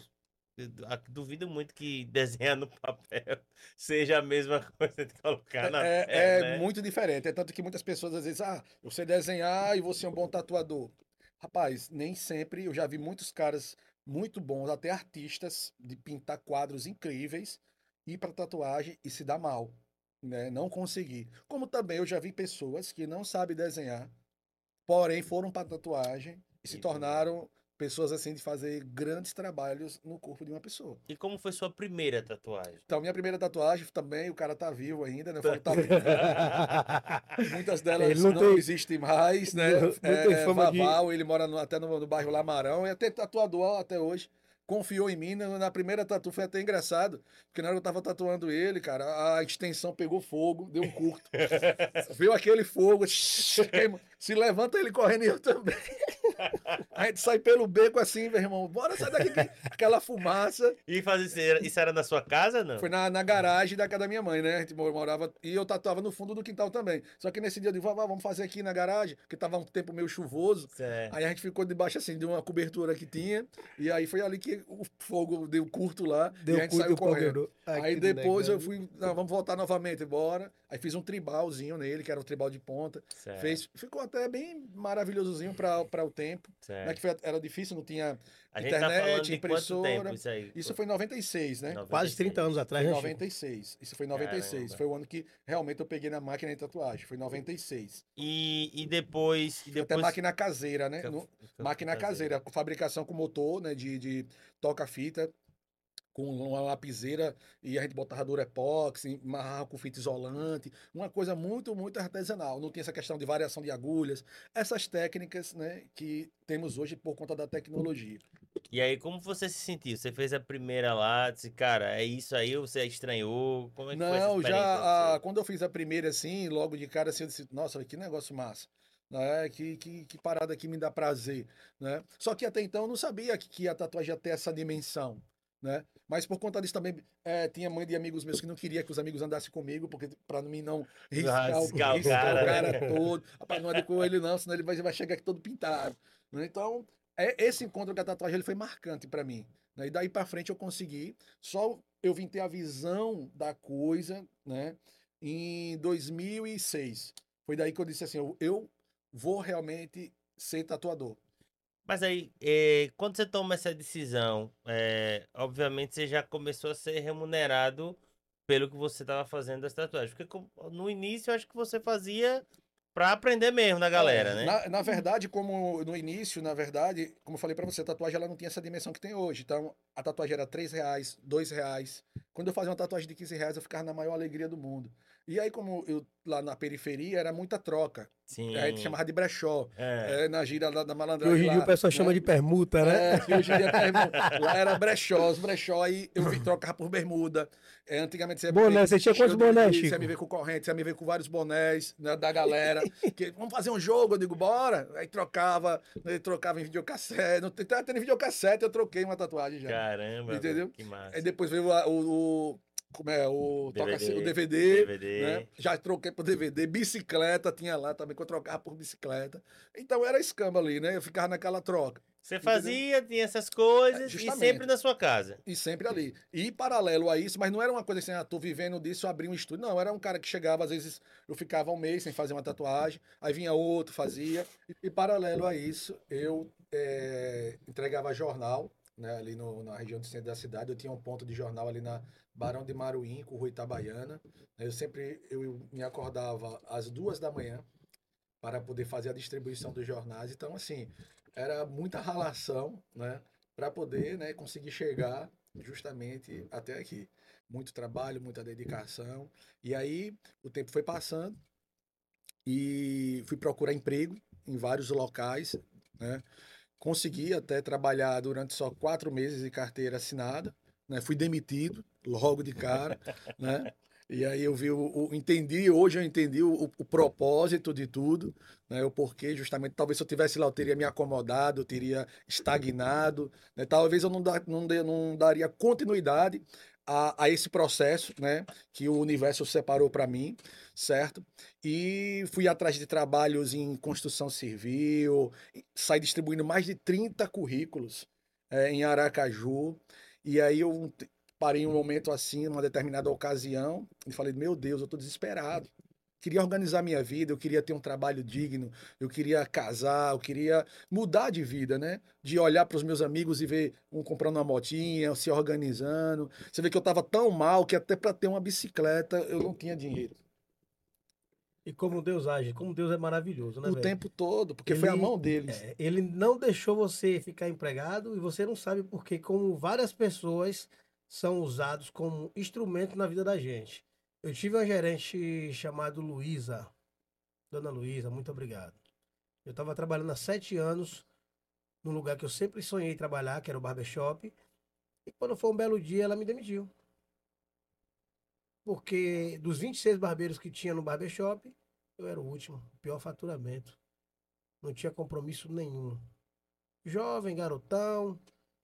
Duvido muito que desenhar no papel seja a mesma coisa de colocar na É, é né? muito diferente. É tanto que muitas pessoas às vezes, ah, eu sei desenhar e você é um bom tatuador. Rapaz, nem sempre. Eu já vi muitos caras muito bons, até artistas, de pintar quadros incríveis, ir para tatuagem e se dar mal. Né? Não conseguir. Como também eu já vi pessoas que não sabem desenhar, porém foram para tatuagem e se tornaram pessoas assim de fazer grandes trabalhos no corpo de uma pessoa. E como foi sua primeira tatuagem? Então, minha primeira tatuagem também, o cara tá vivo ainda, né? Tá vivo. Muitas delas não, não tem... existem mais, né? Não, não é, tem fama Vaval, de... ele mora no, até no, no bairro Lamarão, e até tatuador até hoje confiou em mim. Na, na primeira tatu foi até engraçado, porque na hora que eu tava tatuando ele, cara, a extensão pegou fogo, deu um curto. Viu aquele fogo, se levanta ele correndo e eu também. A gente sai pelo beco assim, meu irmão. Bora sair daqui. Aquela fumaça. E fazer isso era na sua casa, não? Foi na, na garagem da casa da minha mãe, né? A gente morava. E eu tatuava no fundo do quintal também. Só que nesse dia eu disse, vamos fazer aqui na garagem, porque tava um tempo meio chuvoso. Certo. Aí a gente ficou debaixo assim, de uma cobertura que tinha. E aí foi ali que o fogo deu curto lá. Deu e a gente saiu correndo. Ai, aí depois legal. eu fui, não, vamos voltar novamente, bora. Aí fiz um tribalzinho nele, que era um tribal de ponta. Fez, ficou até bem maravilhosozinho para o tempo. Né, que foi, era difícil, não tinha a internet, tá impressora. isso, aí? isso foi em 96, né? 96. Quase 30 anos atrás, foi 96. Isso foi em 96. Caramba. Foi o ano que realmente eu peguei na máquina de tatuagem. Foi em 96. E, e depois. E depois... Até máquina caseira, né? Máquina caseira, caseira, fabricação com motor, né? De, de toca-fita com uma lapiseira e a gente botava durepox, amarrava com fita isolante, uma coisa muito, muito artesanal. Não tinha essa questão de variação de agulhas, essas técnicas né, que temos hoje por conta da tecnologia. E aí, como você se sentiu? Você fez a primeira lá, disse, cara, é isso aí, ou você estranhou? Como é que Não, já a, quando eu fiz a primeira assim, logo de cara assim, eu disse, nossa, que negócio massa. Né? Que, que, que parada que me dá prazer. Né? Só que até então eu não sabia que, que a tatuagem ia ter essa dimensão. Né? Mas por conta disso também é, tinha mãe de amigos meus que não queria que os amigos andassem comigo, porque para mim não riscar, o, Riscar o cara, o cara né? todo. Rapaz, não ande com ele não, senão ele vai, vai chegar aqui todo pintado. né? Então, é, esse encontro com a tatuagem ele foi marcante para mim. né? E daí para frente eu consegui. Só eu vim ter a visão da coisa, né? Em 2006. Foi daí que eu disse assim, eu, eu vou realmente ser tatuador. Mas aí, eh, quando você toma essa decisão, eh, obviamente você já começou a ser remunerado pelo que você estava fazendo das tatuagens. Porque no início eu acho que você fazia pra aprender mesmo na galera, né? Na, na verdade, como no início, na verdade, como eu falei pra você, a tatuagem ela não tinha essa dimensão que tem hoje. Então, a tatuagem era 3 reais, 2 reais. Quando eu fazia uma tatuagem de 15 reais, eu ficava na maior alegria do mundo. E aí, como eu lá na periferia, era muita troca. Sim. Aí a gente chamava de brechó. É. É, na gira da, da malandragem. hoje em dia o pessoal né? chama de permuta, né? É, hoje em dia irmão, lá era brechó, os brechó, aí eu vi trocar por bermuda. É, antigamente você ia me Boné, ver você tinha quantos bonés, Você ia Chico? me ver com corrente, você ia me ver com vários bonés né, da galera. que, vamos fazer um jogo, eu digo, bora. Aí trocava, né, trocava em videocassete. Não tava tendo videocassete, eu troquei uma tatuagem já. Caramba, Entendeu? que massa. Aí depois veio a- o, o- como é, o, toca- DVD, o DVD, DVD. né? Já troquei por DVD, bicicleta tinha lá também, que eu trocava por bicicleta. Então era escamba ali, né? Eu ficava naquela troca. Você fazia, tinha essas coisas É, e sempre na sua casa. E sempre ali. E paralelo a isso, mas não era uma coisa assim, ah, tô vivendo disso, eu abri um estúdio. Não, era um cara que chegava, às vezes eu ficava um mês sem fazer uma tatuagem, aí vinha outro, fazia. E, e paralelo a isso, eu eh, entregava jornal, né, ali no- na região do centro da cidade. Eu tinha um ponto de jornal ali na Barão de Maruim, com Rua Itabaiana. Eu sempre eu me acordava às duas da manhã para poder fazer a distribuição dos jornais. Então, assim, era muita ralação, né? Para poder né, conseguir chegar justamente até aqui. Muito trabalho, muita dedicação. E aí o tempo foi passando e fui procurar emprego em vários locais, né? Consegui até trabalhar durante só quatro meses de carteira assinada, né? Fui demitido logo de cara, né? E aí eu vi, o, o- entendi, hoje eu entendi o, o propósito de tudo, né? O porquê, justamente, talvez se eu tivesse lá, eu teria me acomodado, eu teria estagnado, né? Talvez eu não, da- não, dê- não daria continuidade a, a esse processo, né? Que o universo separou para mim, certo? E fui atrás de trabalhos em construção civil, saí distribuindo mais de 30 currículos eh, em Aracaju, e aí eu parei um momento assim, numa determinada ocasião, e falei, meu Deus, eu tô desesperado. Queria organizar minha vida, eu queria ter um trabalho digno, eu queria casar, eu queria mudar de vida, né? De olhar para os meus amigos e ver um comprando uma motinha, se organizando. Você vê que eu tava tão mal que até para ter uma bicicleta eu não tinha dinheiro. E como Deus age, como Deus é maravilhoso, né, o velho? tempo todo, porque foi a Ele- mão deles. É, ele não deixou você ficar empregado e você não sabe por quê, como várias pessoas são usados como instrumento na vida da gente. Eu tive uma gerente chamada Luísa, Dona Luísa, muito obrigado. Eu estava trabalhando há sete anos num lugar que eu sempre sonhei trabalhar, que era o barbershop. E quando foi um belo dia, ela me demitiu. Porque dos 26 barbeiros que tinha no barbershop, eu era o último, pior faturamento. Não tinha compromisso nenhum. Jovem, garotão,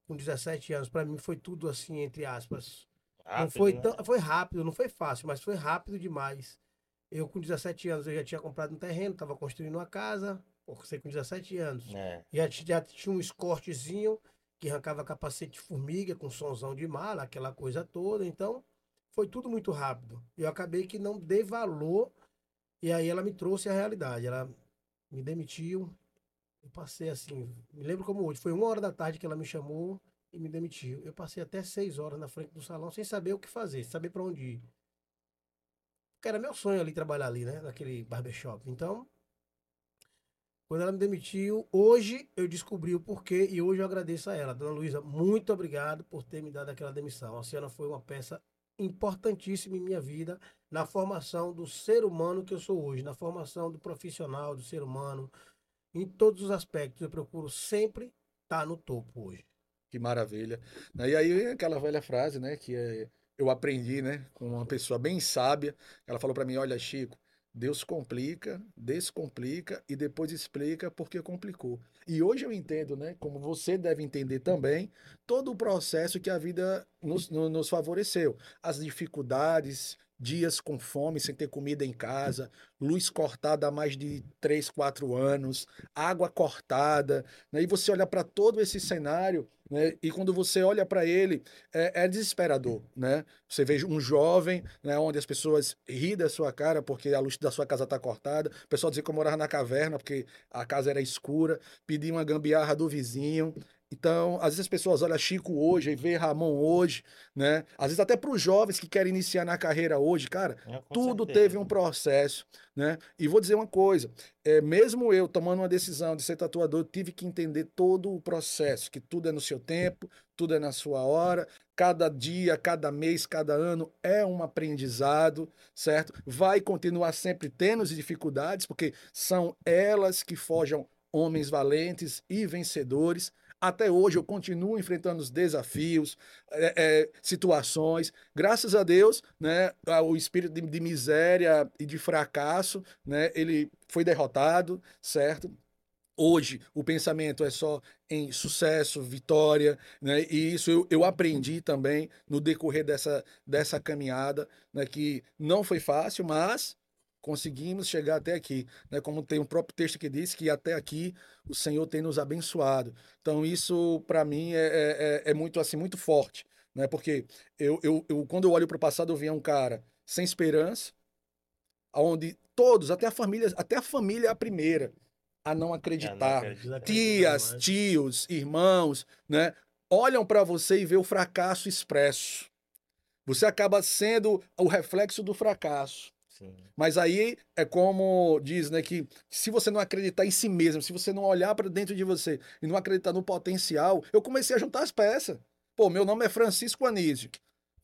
com 17 anos, para mim foi tudo assim, entre aspas. Não Rápido, foi né? tão, foi rápido, não foi fácil, mas foi rápido demais. Eu com 17 anos eu já tinha comprado um terreno, estava construindo uma casa, você com 17 anos. É. Já, já tinha um escortezinho que arrancava capacete de formiga com somzão de mala, aquela coisa toda. Então, foi tudo muito rápido. Eu acabei que não dei valor. E aí ela me trouxe a realidade. Ela me demitiu. Eu passei assim, me lembro como hoje. Foi uma hora da tarde que ela me chamou e me demitiu. Eu passei até seis horas na frente do salão sem saber o que fazer, sem saber para onde ir. Porque era meu sonho ali trabalhar ali, né? Naquele barbershop. Então, quando ela me demitiu, hoje eu descobri o porquê e hoje eu agradeço a ela. Dona Luísa, muito obrigado por ter me dado aquela demissão. A senhora foi uma peça importantíssima em minha vida na formação do ser humano que eu sou hoje, na formação do profissional, do ser humano, em todos os aspectos. Eu procuro sempre estar no topo hoje. Que maravilha. E aí aquela velha frase, né, que é, eu aprendi, né, com uma pessoa bem sábia. Ela falou para mim, olha, Chico, Deus complica, descomplica e depois explica porque complicou. E hoje eu entendo, né, como você deve entender também, todo o processo que a vida nos, no- nos favoreceu. As dificuldades, dias com fome, sem ter comida em casa, luz cortada há mais de 3, 4 anos, água cortada. Né? E você olha para todo esse cenário, né? e quando você olha para ele, é, é desesperador. Né? Você vê um jovem, né, onde as pessoas riem da sua cara porque a luz da sua casa está cortada, o pessoal dizia que eu morava na caverna porque a casa era escura, pedir uma gambiarra do vizinho. Então, às vezes as pessoas olham Chico hoje e vê Ramon hoje, né? Às vezes até para os jovens que querem iniciar na carreira hoje, cara, É, com tudo certeza. teve um processo, né? E vou dizer uma coisa, é, mesmo eu tomando uma decisão de ser tatuador, eu tive que entender todo o processo, que tudo é no seu tempo, tudo é na sua hora, cada dia, cada mês, cada ano é um aprendizado, certo? Vai continuar sempre tendo as dificuldades, porque são elas que forjam homens valentes e vencedores. Até hoje eu continuo enfrentando os desafios, é, é, situações. Graças a Deus, né, o espírito de, de miséria e de fracasso, né, ele foi derrotado, certo? Hoje o pensamento é só em sucesso, vitória, né? E isso eu, eu aprendi também no decorrer dessa, dessa caminhada, né? Que não foi fácil, mas conseguimos chegar até aqui, né? Como tem um próprio texto que diz que até aqui o Senhor tem nos abençoado. Então isso para mim é, é, é- é muito assim muito forte, né? Porque eu, eu, eu quando eu olho para o passado eu via um cara sem esperança, onde todos, até a família, até a família é a primeira a não não acreditar acredito. tias, tios, irmãos, né? Olham para você e vê o fracasso expresso. Você acaba sendo o reflexo do fracasso. Mas aí é como diz, né, que se você não acreditar em si mesmo, se você não olhar para dentro de você e não acreditar no potencial, eu comecei a juntar as peças. Pô, meu nome é Francisco Anísio.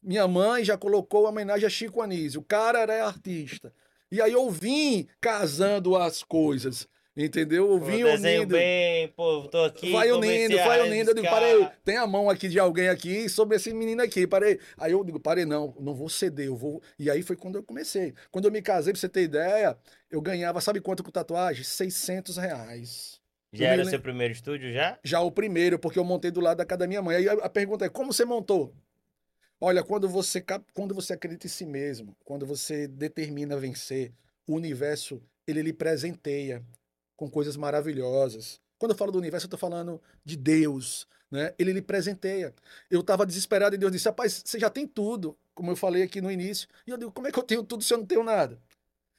Minha mãe já colocou a homenagem a Chico Anísio. O cara era artista. E aí eu vim casando as coisas, entendeu? Vim desenho unindo. bem, pô, tô aqui. Vai unindo, vai unindo. Eu digo, parei, tem a mão aqui de alguém aqui sobre esse menino aqui, parei. Aí eu digo, parei, não, não vou ceder, eu vou. E aí foi quando eu comecei. Quando eu me casei, pra você ter ideia, eu ganhava, sabe quanto com tatuagem? 600 reais. Já era seu primeiro estúdio já? Já o primeiro, porque eu montei do lado da casa da minha mãe. Aí a, pergunta é, como você montou? Olha, quando você, quando você acredita em si mesmo, quando você determina vencer, o universo, ele lhe presenteia com coisas maravilhosas. Quando eu falo do universo, eu estou falando de Deus, né? Ele lhe presenteia. Eu estava desesperado e Deus disse, rapaz, você já tem tudo, como eu falei aqui no início. E eu digo, como é que eu tenho tudo se eu não tenho nada?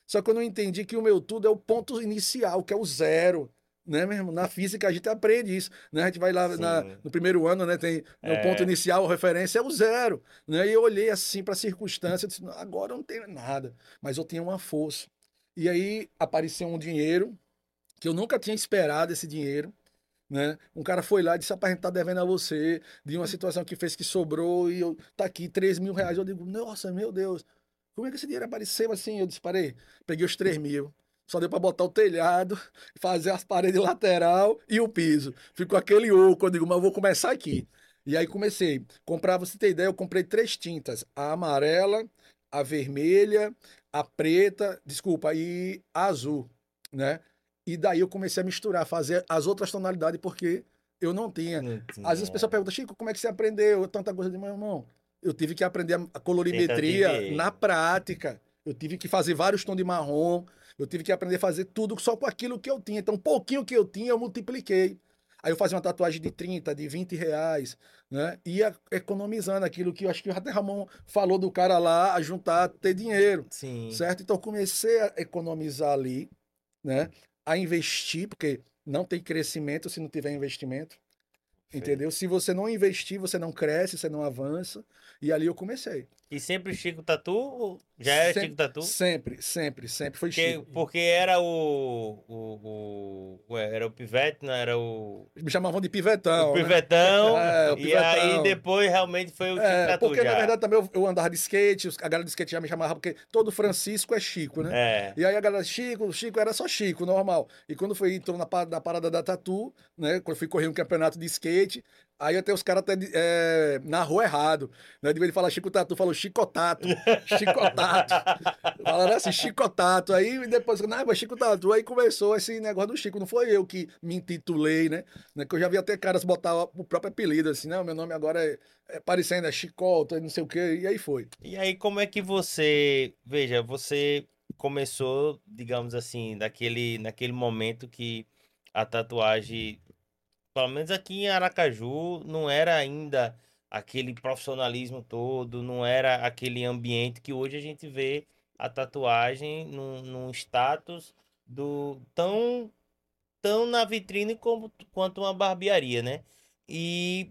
Só que eu não entendi que o meu tudo é o ponto inicial, que é o zero. Né, meu irmão? Na física a gente aprende isso, né? A gente vai lá na- no primeiro ano, né? Tem né, o É. ponto inicial, a referência é o zero, né? E eu olhei assim para a circunstância, disse, "Não, agora eu não tenho nada, mas eu tenho uma força. E aí apareceu um dinheiro que eu nunca tinha esperado esse dinheiro, né? Um cara foi lá e disse, rapaz, a gente tá devendo a você, de uma situação que fez que sobrou e eu tá aqui 3 mil reais. Eu digo, nossa, meu Deus, como é que esse dinheiro apareceu assim? Eu disparei, peguei os 3 mil. Só deu para botar o telhado, fazer as paredes lateral e o piso. Ficou aquele oco. Eu digo, mas eu vou começar aqui. E aí comecei. Comprava, você ter ideia, eu comprei três tintas: a amarela, a vermelha, a preta, desculpa, e a azul, né? E daí eu comecei a misturar, fazer as outras tonalidades, porque eu não tinha. Não Às vezes as tinha. pessoas perguntam, Chico, como é que você aprendeu tanta coisa de meu irmão? Eu tive que aprender a- colorimetria na prática. Eu tive que fazer vários tons de marrom. Eu tive que aprender a fazer tudo só com aquilo que eu tinha. Então, um pouquinho que eu tinha, eu multipliquei. Aí eu fazia uma tatuagem de 30, de 20 reais, né? Ia economizando aquilo que eu acho que até Ramon falou do cara lá, a juntar, ter dinheiro, Sim. certo? Então eu comecei a economizar ali, né? A investir, porque não tem crescimento se não tiver investimento. Entendeu? Se você não investir, você não cresce, você não avança. E ali eu comecei. E sempre Chico Tatu? ou Já era Sempre- Chico Tatu? Sempre, sempre, sempre foi Porque, Chico. porque era o, o, o- ué, Era o Pivete, não era o. Me chamavam de pivetão. o né? Pivetão. É, o e aí Pivetão. depois realmente foi o Chico É, Tatu porque já. na verdade também eu, eu andava de skate, a galera de skate já me chamava, porque todo Francisco é Chico, né? É. E aí a galera, Chico, Chico era só Chico, normal. E quando foi entrou na, na parada da tatu, né? Quando fui correr um campeonato de skate, Aí até os caras até é, narrou errado. Né? De vez de falar Chico Tatu, falou Chicotato. Chicotato. Falaram assim, Chicotato. Aí depois, não, mas Chico Tatu. Aí começou esse negócio do Chico. Não foi eu que me intitulei, né? né? Que eu já vi até caras botar o próprio apelido, assim, não, meu nome agora é, é parecendo, é Chicota, não sei o quê. E aí foi. E aí, como é que você. Veja, você começou, digamos assim, daquele, naquele momento que a tatuagem pelo menos aqui em Aracaju, não era ainda aquele profissionalismo todo, não era aquele ambiente que hoje a gente vê a tatuagem num, num status do tão tão na vitrine como, quanto uma barbearia, né? E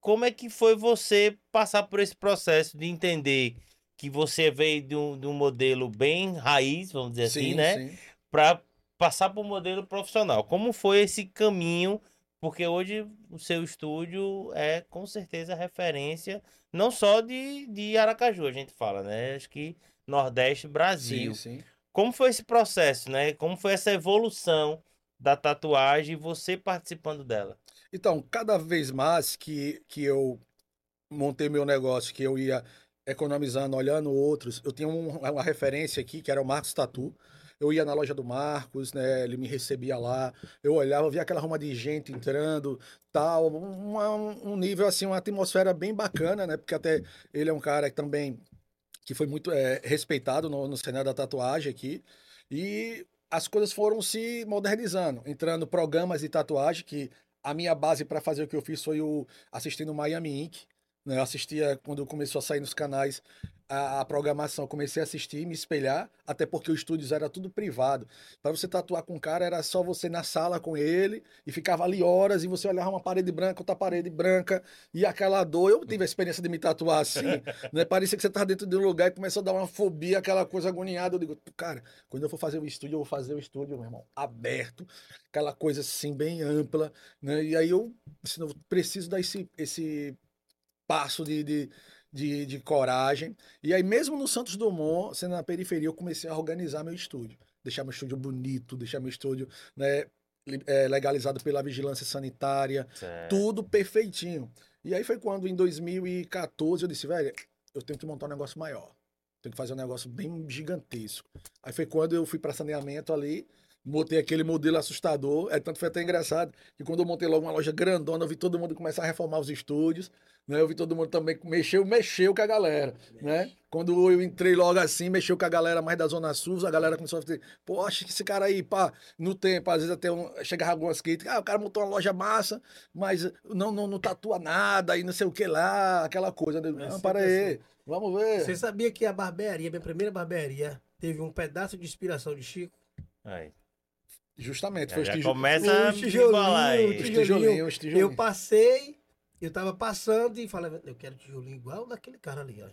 como é que foi você passar por esse processo de entender que você veio de um, de um modelo bem raiz, vamos dizer assim, sim, assim, né? Para passar para o modelo profissional. Como foi esse caminho porque hoje o seu estúdio é com certeza referência, não só de, de Aracaju, a gente fala, né? Acho que Nordeste, Brasil. Sim, sim. Como foi esse processo, né? Como foi essa evolução da tatuagem e você participando dela? Então, cada vez mais que, que eu montei meu negócio, que eu ia economizando, olhando outros, eu tinha um, uma referência aqui, que era o Marcos Tatu eu ia na loja do Marcos, né? Ele me recebia lá, eu olhava, via aquela ruma de gente entrando, tal, um, um nível assim, uma atmosfera bem bacana, né? Porque até ele é um cara que também que foi muito é, respeitado no, no cenário da tatuagem aqui. E as coisas foram se modernizando, entrando programas de tatuagem que a minha base para fazer o que eu fiz foi o assistindo Miami Ink. Né? Eu assistia quando começou a sair nos canais a, a, programação, comecei a assistir, me espelhar, até porque os estúdios era tudo privado. Para você tatuar com o cara, era só você na sala com ele e ficava ali horas e você olhava uma parede branca, outra parede branca e aquela dor. Eu tive a experiência de me tatuar assim, né? Parecia que você estava dentro de um lugar e começou a dar uma fobia, aquela coisa agoniada. Eu digo, cara, quando eu for fazer o estúdio, eu vou fazer o estúdio, meu irmão, aberto, aquela coisa assim, bem ampla, né? E aí eu, assim, eu preciso dar esse, esse passo de, de de, de coragem. E aí, mesmo no Santos Dumont, sendo na periferia, eu comecei a organizar meu estúdio. Deixar meu estúdio bonito, deixar meu estúdio né, é, legalizado pela vigilância sanitária, certo. tudo perfeitinho. E aí foi quando, em 2014, eu disse, velho, eu tenho que montar um negócio maior. Tenho que fazer um negócio bem gigantesco. Aí foi quando eu fui para saneamento ali, montei aquele modelo assustador. É tanto foi até engraçado que quando eu montei logo uma loja grandona, eu vi todo mundo começar a reformar os estúdios. Né? Eu vi todo mundo também mexeu, mexeu com a galera, né? Quando eu entrei logo assim, mexeu com a galera mais da Zona Sul, a galera começou a dizer, pô, acho que esse cara aí, pá, no tempo, às vezes até um, chegava algumas críticas, ah, o cara montou uma loja massa, mas não, não, não tatua nada e não sei o que lá, aquela coisa. Não, para aí, assim. vamos ver. Você sabia que a barbearia, minha primeira barbearia, teve um pedaço de inspiração de Chico? Aí. Justamente, já, foi já começa o tijolinho, o tijolinho, o tijolinho. Eu passei eu tava passando e falava, eu quero tijolinho igual daquele cara ali, ó.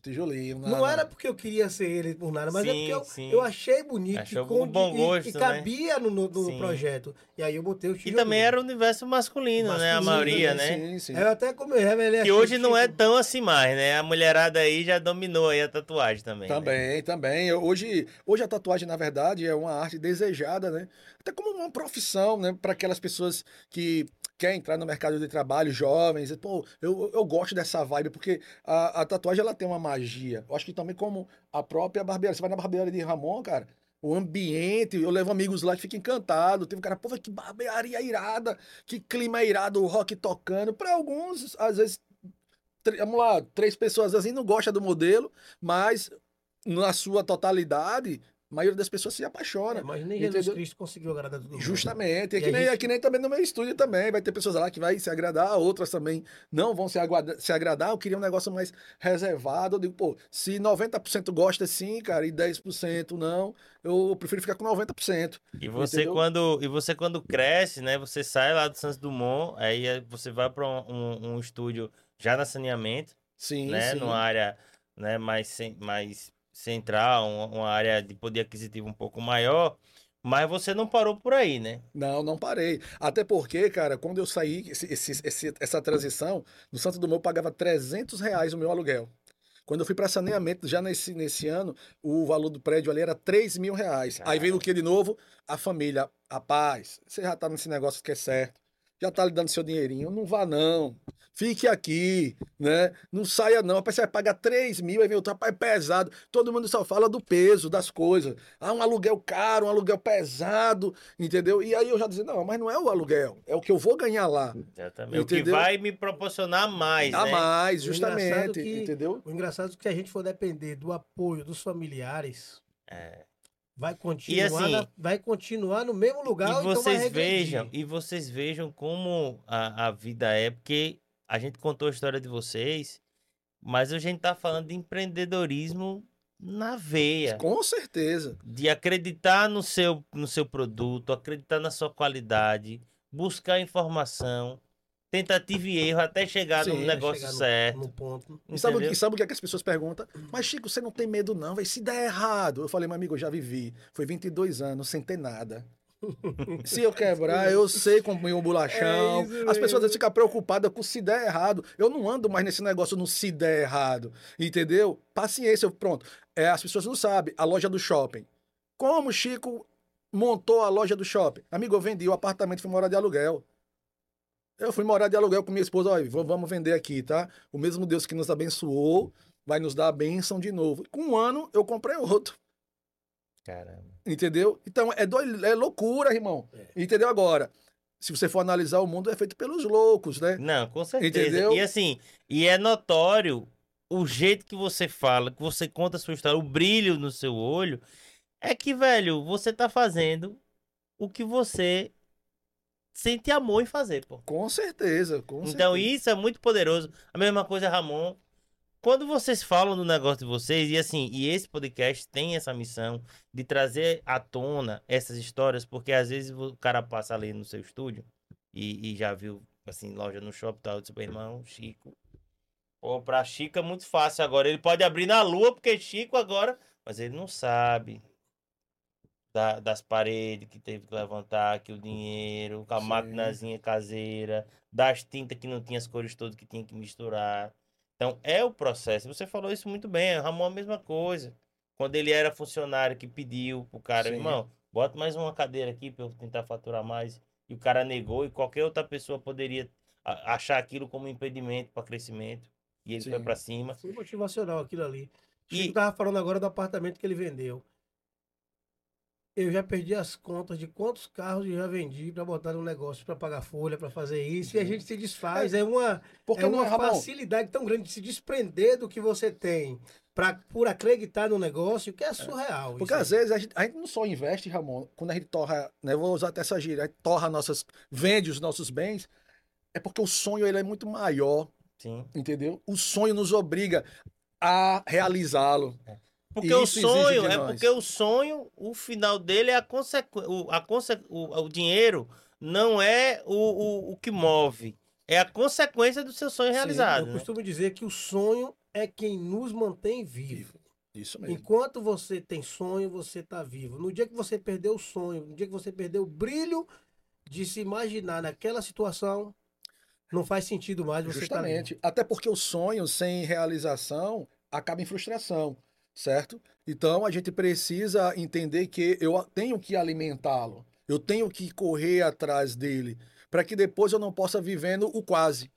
Tijolinho. Não, não era porque eu queria ser ele por nada, mas é sim, é porque eu, eu achei bonito Achou e, bom gosto, e, e cabia no, no, no projeto. E aí eu botei o tijolinho. E também era o universo masculino, masculino né? A maioria, né? Sim, sim. Eu até como revelei Que hoje não é tão assim mais, né? A mulherada aí já dominou aí a tatuagem também. Né? Também, né? também. Hoje, hoje a tatuagem, na verdade, é uma arte desejada, né? Até como uma profissão, né? Para aquelas pessoas que quer entrar no mercado de trabalho, jovens, pô, eu, eu gosto dessa vibe, porque a, a tatuagem ela tem uma magia. Eu acho que também como a própria barbearia, você vai na barbearia de Ramon, cara, o ambiente, eu levo amigos lá que ficam encantados. Tem um cara, pô, que barbearia irada, que clima irado, o rock tocando. Para alguns, às vezes, vamos lá, três pessoas assim não gostam do modelo, mas na sua totalidade, a maioria das pessoas se apaixona. É, mas nem entendeu? Jesus Cristo conseguiu agradar todo mundo. Justamente. É que, nem, gente... é que nem também no meu estúdio também. Vai ter pessoas lá que vai se agradar, outras também não vão se, aguardar, se agradar. Eu queria um negócio mais reservado. Eu digo, pô, se 90% gosta sim, cara, e 10% não, eu prefiro ficar com 90%. E você, quando, e você quando cresce, né? Você sai lá do Santos Dumont, aí você vai para um, um, um, estúdio já na saneamento. Sim, né? Sim. Numa área né, mais, mais central, uma, área de poder aquisitivo um pouco maior. Mas você não parou por aí, né? Não, não parei. Até porque, cara, quando eu saí, esse, esse, essa transição, no Santo Dumont eu pagava 300 reais o meu aluguel. Quando eu fui para saneamento, já nesse, nesse ano, o valor do prédio ali era 3 mil reais. Caramba. Aí veio o que de novo? A família. A paz. Você já tá nesse negócio que é certo. Já tá lhe dando seu dinheirinho. Não vá, não. Fique aqui, né? Não saia, não. Rapaz, você vai pagar 3 mil, aí vem outro, rapaz, é pesado. Todo mundo só fala do peso das coisas. Ah, um aluguel caro, um aluguel pesado, entendeu? E aí eu já dizia, não, mas não é o aluguel, é o que eu vou ganhar lá. Exatamente. O que Entendeu? vai me proporcionar mais, A né? mais, O justamente, que- entendeu? O engraçado é que se a gente for depender do apoio dos familiares, É. vai continuar, assim, na- vai continuar no mesmo lugar. E então vocês regredir. vejam, e vocês vejam como a, a vida é, porque a gente contou a história de vocês, mas a gente tá falando de empreendedorismo na veia. Com certeza. De acreditar no seu, no seu produto, acreditar na sua qualidade, buscar informação, tentativa e erro até chegar Sim, no negócio Chegar no- certo. No ponto. E sabe, que- sabe o que, é que as pessoas perguntam? Mas, Chico, você não tem medo, não, vai se der errado. Eu falei, meu amigo, eu já vivi. Foi 22 anos sem ter nada. Se eu quebrar, eu sei como um bolachão. É As pessoas ficam preocupadas com se der errado. Eu não ando mais nesse negócio no se der errado. Entendeu? Paciência, pronto. É, as pessoas não sabem. A loja do shopping. Como Chico montou a loja do shopping? Amigo, eu vendi o apartamento e fui morar de aluguel. Eu fui morar de aluguel com minha esposa, olha, vamos vender aqui, tá? O mesmo Deus que nos abençoou vai nos dar a bênção de novo. Com um ano, eu comprei outro, Caramba. entendeu? Então, é, doi- é loucura, irmão. É. Entendeu agora? Se você for analisar, o mundo é feito pelos loucos, né? Não, com certeza. Entendeu? E assim, e é notório o jeito que você fala, que você conta a sua história, o brilho no seu olho, é que, velho, você tá fazendo o que você sente amor em fazer, pô. Com certeza, com Então certeza. isso é muito poderoso. A mesma coisa, Ramon. Quando vocês falam do negócio de vocês, e assim, e esse podcast tem essa missão de trazer à tona essas histórias, porque às vezes o cara passa ali no seu estúdio e, e já viu, assim, loja no shopping e tal, disse, meu irmão, Chico. Pô, pra Chico é muito fácil agora. Ele pode abrir na lua, porque Chico agora. Mas ele não sabe da- das paredes que teve que levantar, que o dinheiro, com a Sim. maquinazinha caseira, das tintas que não tinha as cores todas que tinha que misturar. Então, é o processo. Você falou isso muito bem. Ramon, a mesma coisa. Quando ele era funcionário que pediu pro cara, Sim. irmão, bota mais uma cadeira aqui pra eu tentar faturar mais. E o cara negou, e qualquer outra pessoa poderia achar aquilo como impedimento para crescimento. E ele foi Sim. para cima. Foi motivacional aquilo ali. E- Chico tava falando agora do apartamento que ele vendeu. Eu já perdi as contas de quantos carros eu já vendi para botar no negócio, para pagar folha, para fazer isso, e a gente se desfaz. É, uma, Porque é não uma é, Ramon? facilidade tão grande de se desprender do que você tem pra, por acreditar no negócio que é surreal. Porque isso aí. às vezes a gente, a gente não só investe, Ramon, quando a gente torra, né, vou usar até essa gíria, a gente torra nossas, vende os nossos bens, é porque o sonho ele é muito maior, Sim. entendeu? O sonho nos obriga a realizá-lo. Porque o sonho, é nós. porque o sonho, o final dele é a consequência. O, a conse o, o dinheiro não é o, o, o que move. É a consequência do seu sonho Sim, realizado. Eu né? costumo dizer que o sonho é quem nos mantém vivo. Isso mesmo. Enquanto você tem sonho, você está vivo. No dia que você perdeu o sonho, no dia que você perdeu o brilho de se imaginar naquela situação, não faz sentido mais você estar ali. Justamente. Até porque o sonho sem realização acaba em frustração, certo? Então a gente precisa entender que eu tenho que alimentá-lo, eu tenho que correr atrás dele, para que depois eu não possa vivendo o quase.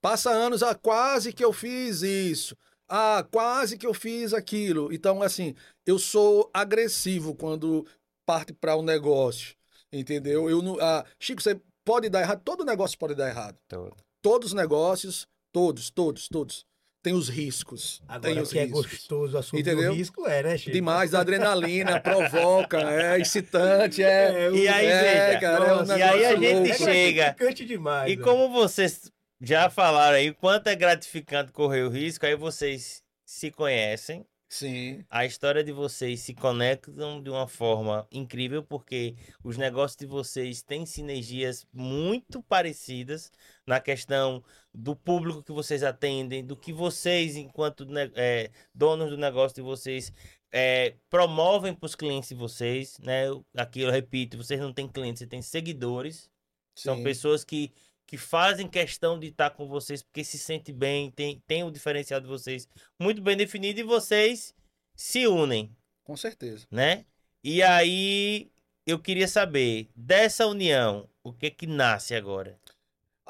Passa anos, ah, quase que eu fiz isso. Ah, quase que eu fiz aquilo. Então, assim, eu sou agressivo quando parte para o um negócio, entendeu? Eu não, ah, Chico, você pode dar errado, todo negócio pode dar errado Todo. todos os negócios, todos, todos, todos, tem os riscos. Agora tem o os que é riscos. gostoso, assumir Entendeu? o risco é, né, Chico? Demais, a adrenalina, provoca, é excitante, é. E aí, é, veja, cara, é um nossa, e aí a gente louco. chega- É demais. E né? como vocês já falaram aí, quanto é gratificante correr o risco, aí vocês se conhecem. Sim, A história de vocês se conectam de uma forma incrível, porque os negócios de vocês têm sinergias muito parecidas na questão do público que vocês atendem, do que vocês, enquanto ne- eh, donos do negócio de vocês, eh, promovem para os clientes de vocês, né? Aqui eu repito, vocês não têm clientes, vocês têm seguidores. São sim. pessoas que, que fazem questão de estar com vocês porque se sentem bem, tem, tem o diferencial de vocês muito bem definido e vocês se unem, com certeza. né? E aí eu queria saber, dessa união, o que que nasce agora?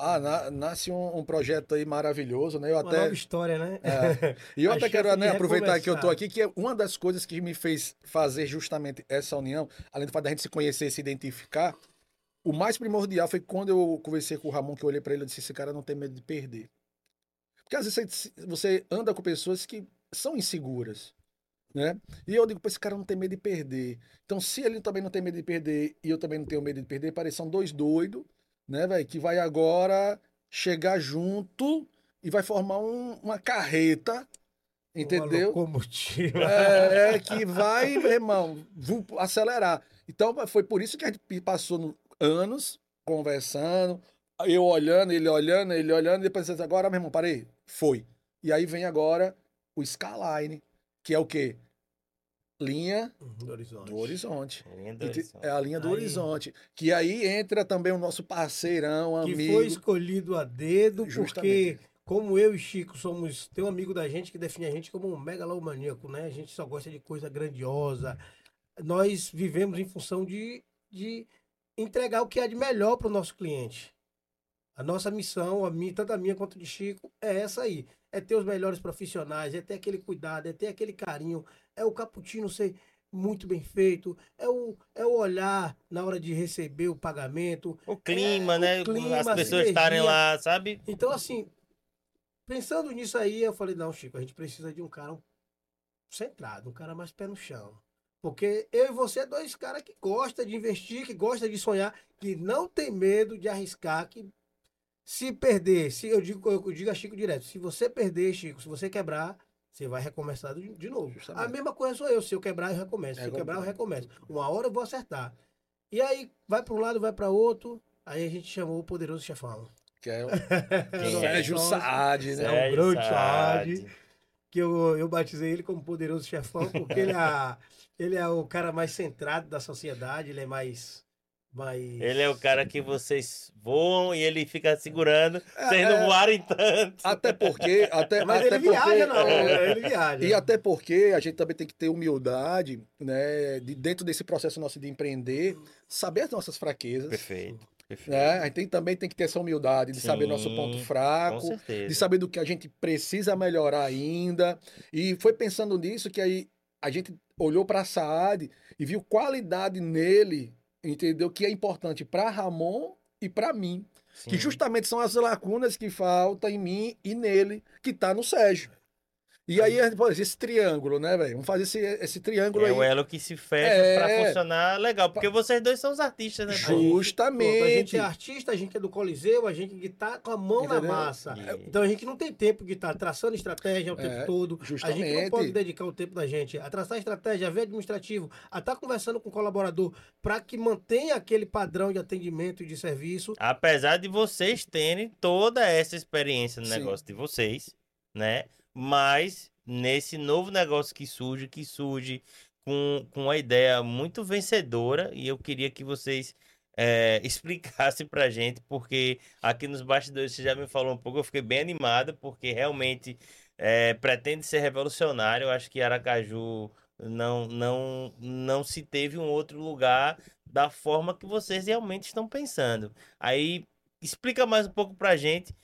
Ah, na- nasce um, um projeto aí maravilhoso, né? Eu Uma até nova história, né? É. E eu até quero né, aproveitar que eu tô recomeçar. aqui, que é uma das coisas que me fez fazer justamente essa união, além do fato da gente se conhecer, se identificar, o mais primordial foi quando eu conversei com o Ramon, que eu olhei pra ele e disse, esse cara não tem medo de perder. Porque às vezes você, anda com pessoas que são inseguras, né? E eu digo, pô, esse cara não tem medo de perder. Então, se ele também não tem medo de perder e eu também não tenho medo de perder, parecem dois doidos, né, velho? Que vai agora chegar junto e vai formar um- uma carreta, Uma entendeu? locomotiva. É, é, que vai, meu irmão, acelerar. Então, foi por isso que a gente passou no- anos conversando, eu olhando, ele olhando, ele olhando, e depois agora, meu irmão, parei, foi. E aí vem agora o Skyline, que é o quê? Linha Do horizonte. do horizonte. Linha do te- horizonte. É a linha do Aí. horizonte. Que aí entra também o nosso parceirão, Que amigo. foi escolhido a dedo, Justamente. porque como eu e Chico somos. Tem um amigo da gente que define a gente como um megalomaníaco, né? A gente só gosta de coisa grandiosa. Nós vivemos em função de, de entregar o que há de melhor para o nosso cliente. A nossa missão, a minha, tanto a minha quanto a de Chico, é essa aí. É ter os melhores profissionais, é ter aquele cuidado, é ter aquele carinho, é o cappuccino ser muito bem feito, é o, é o olhar na hora de receber o pagamento, O clima, É, o né? clima, As pessoas estarem lá, sabe? então, assim, pensando nisso aí, eu falei, não, Chico, a gente precisa de um cara centrado, um cara mais pé no chão. Porque eu e você é dois caras que gostam de investir, que gostam de sonhar, que não tem medo de arriscar, que se perder, se eu digo, eu digo a Chico direto, se você perder, Chico, se você quebrar, você vai recomeçar de, novo. Justamente. A mesma coisa sou eu, se eu quebrar, eu recomeço. Se É, eu quebrar, eu recomeço. Uma hora eu vou acertar. E aí, vai para um lado, vai para outro, aí a gente chamou o poderoso chefão. Que é o Quem é? Sérgio Saad, né? É Sérgio grande. Saad. que eu, eu batizei ele como poderoso chefão, porque ele é, ele é o cara mais centrado da sociedade, ele é mais. Mais... Ele é o cara que vocês voam e ele fica segurando, vocês É, não é. voarem tanto. Até porque. Até, Mas até ele viaja, porque, não, é, ele viaja. E até porque a gente também tem que ter humildade, né? De, dentro desse processo nosso de empreender, saber as nossas fraquezas. Perfeito. perfeito. Né? A gente tem- também tem que ter essa humildade de saber Sim, nosso ponto fraco, de saber do que a gente precisa melhorar ainda. E foi pensando nisso que aí a gente olhou para a Saad e viu qualidade nele, entendeu? Que é importante para Ramon e para mim. Que Sim. justamente são as lacunas que faltam em mim e nele, que tá no Sérgio. E aí, esse triângulo, né, velho? Vamos fazer esse, esse triângulo É aí. o elo que se fecha É. pra funcionar legal, porque vocês dois são os artistas, né? pô? Pronto, a gente Justamente. é artista, a gente é do Coliseu, a gente que tá com a mão na Entendeu? massa. E- Então a gente não tem tempo de estar traçando estratégia o tempo É, todo. A gente não justamente. pode dedicar o tempo da gente a traçar estratégia, a ver administrativo, a estar conversando com o colaborador para que mantenha aquele padrão de atendimento e de serviço. Apesar de vocês terem toda essa experiência no Sim. negócio de vocês, né? Mas nesse novo negócio que surge, que surge com, com uma ideia muito vencedora, e eu queria que vocês é, explicassem pra gente, porque aqui nos bastidores você já me falou um pouco, eu fiquei bem animado, porque realmente é, pretende ser revolucionário. Eu acho que Aracaju não, não, não se teve um outro lugar da forma que vocês realmente estão pensando. Aí explica mais um pouco pra gente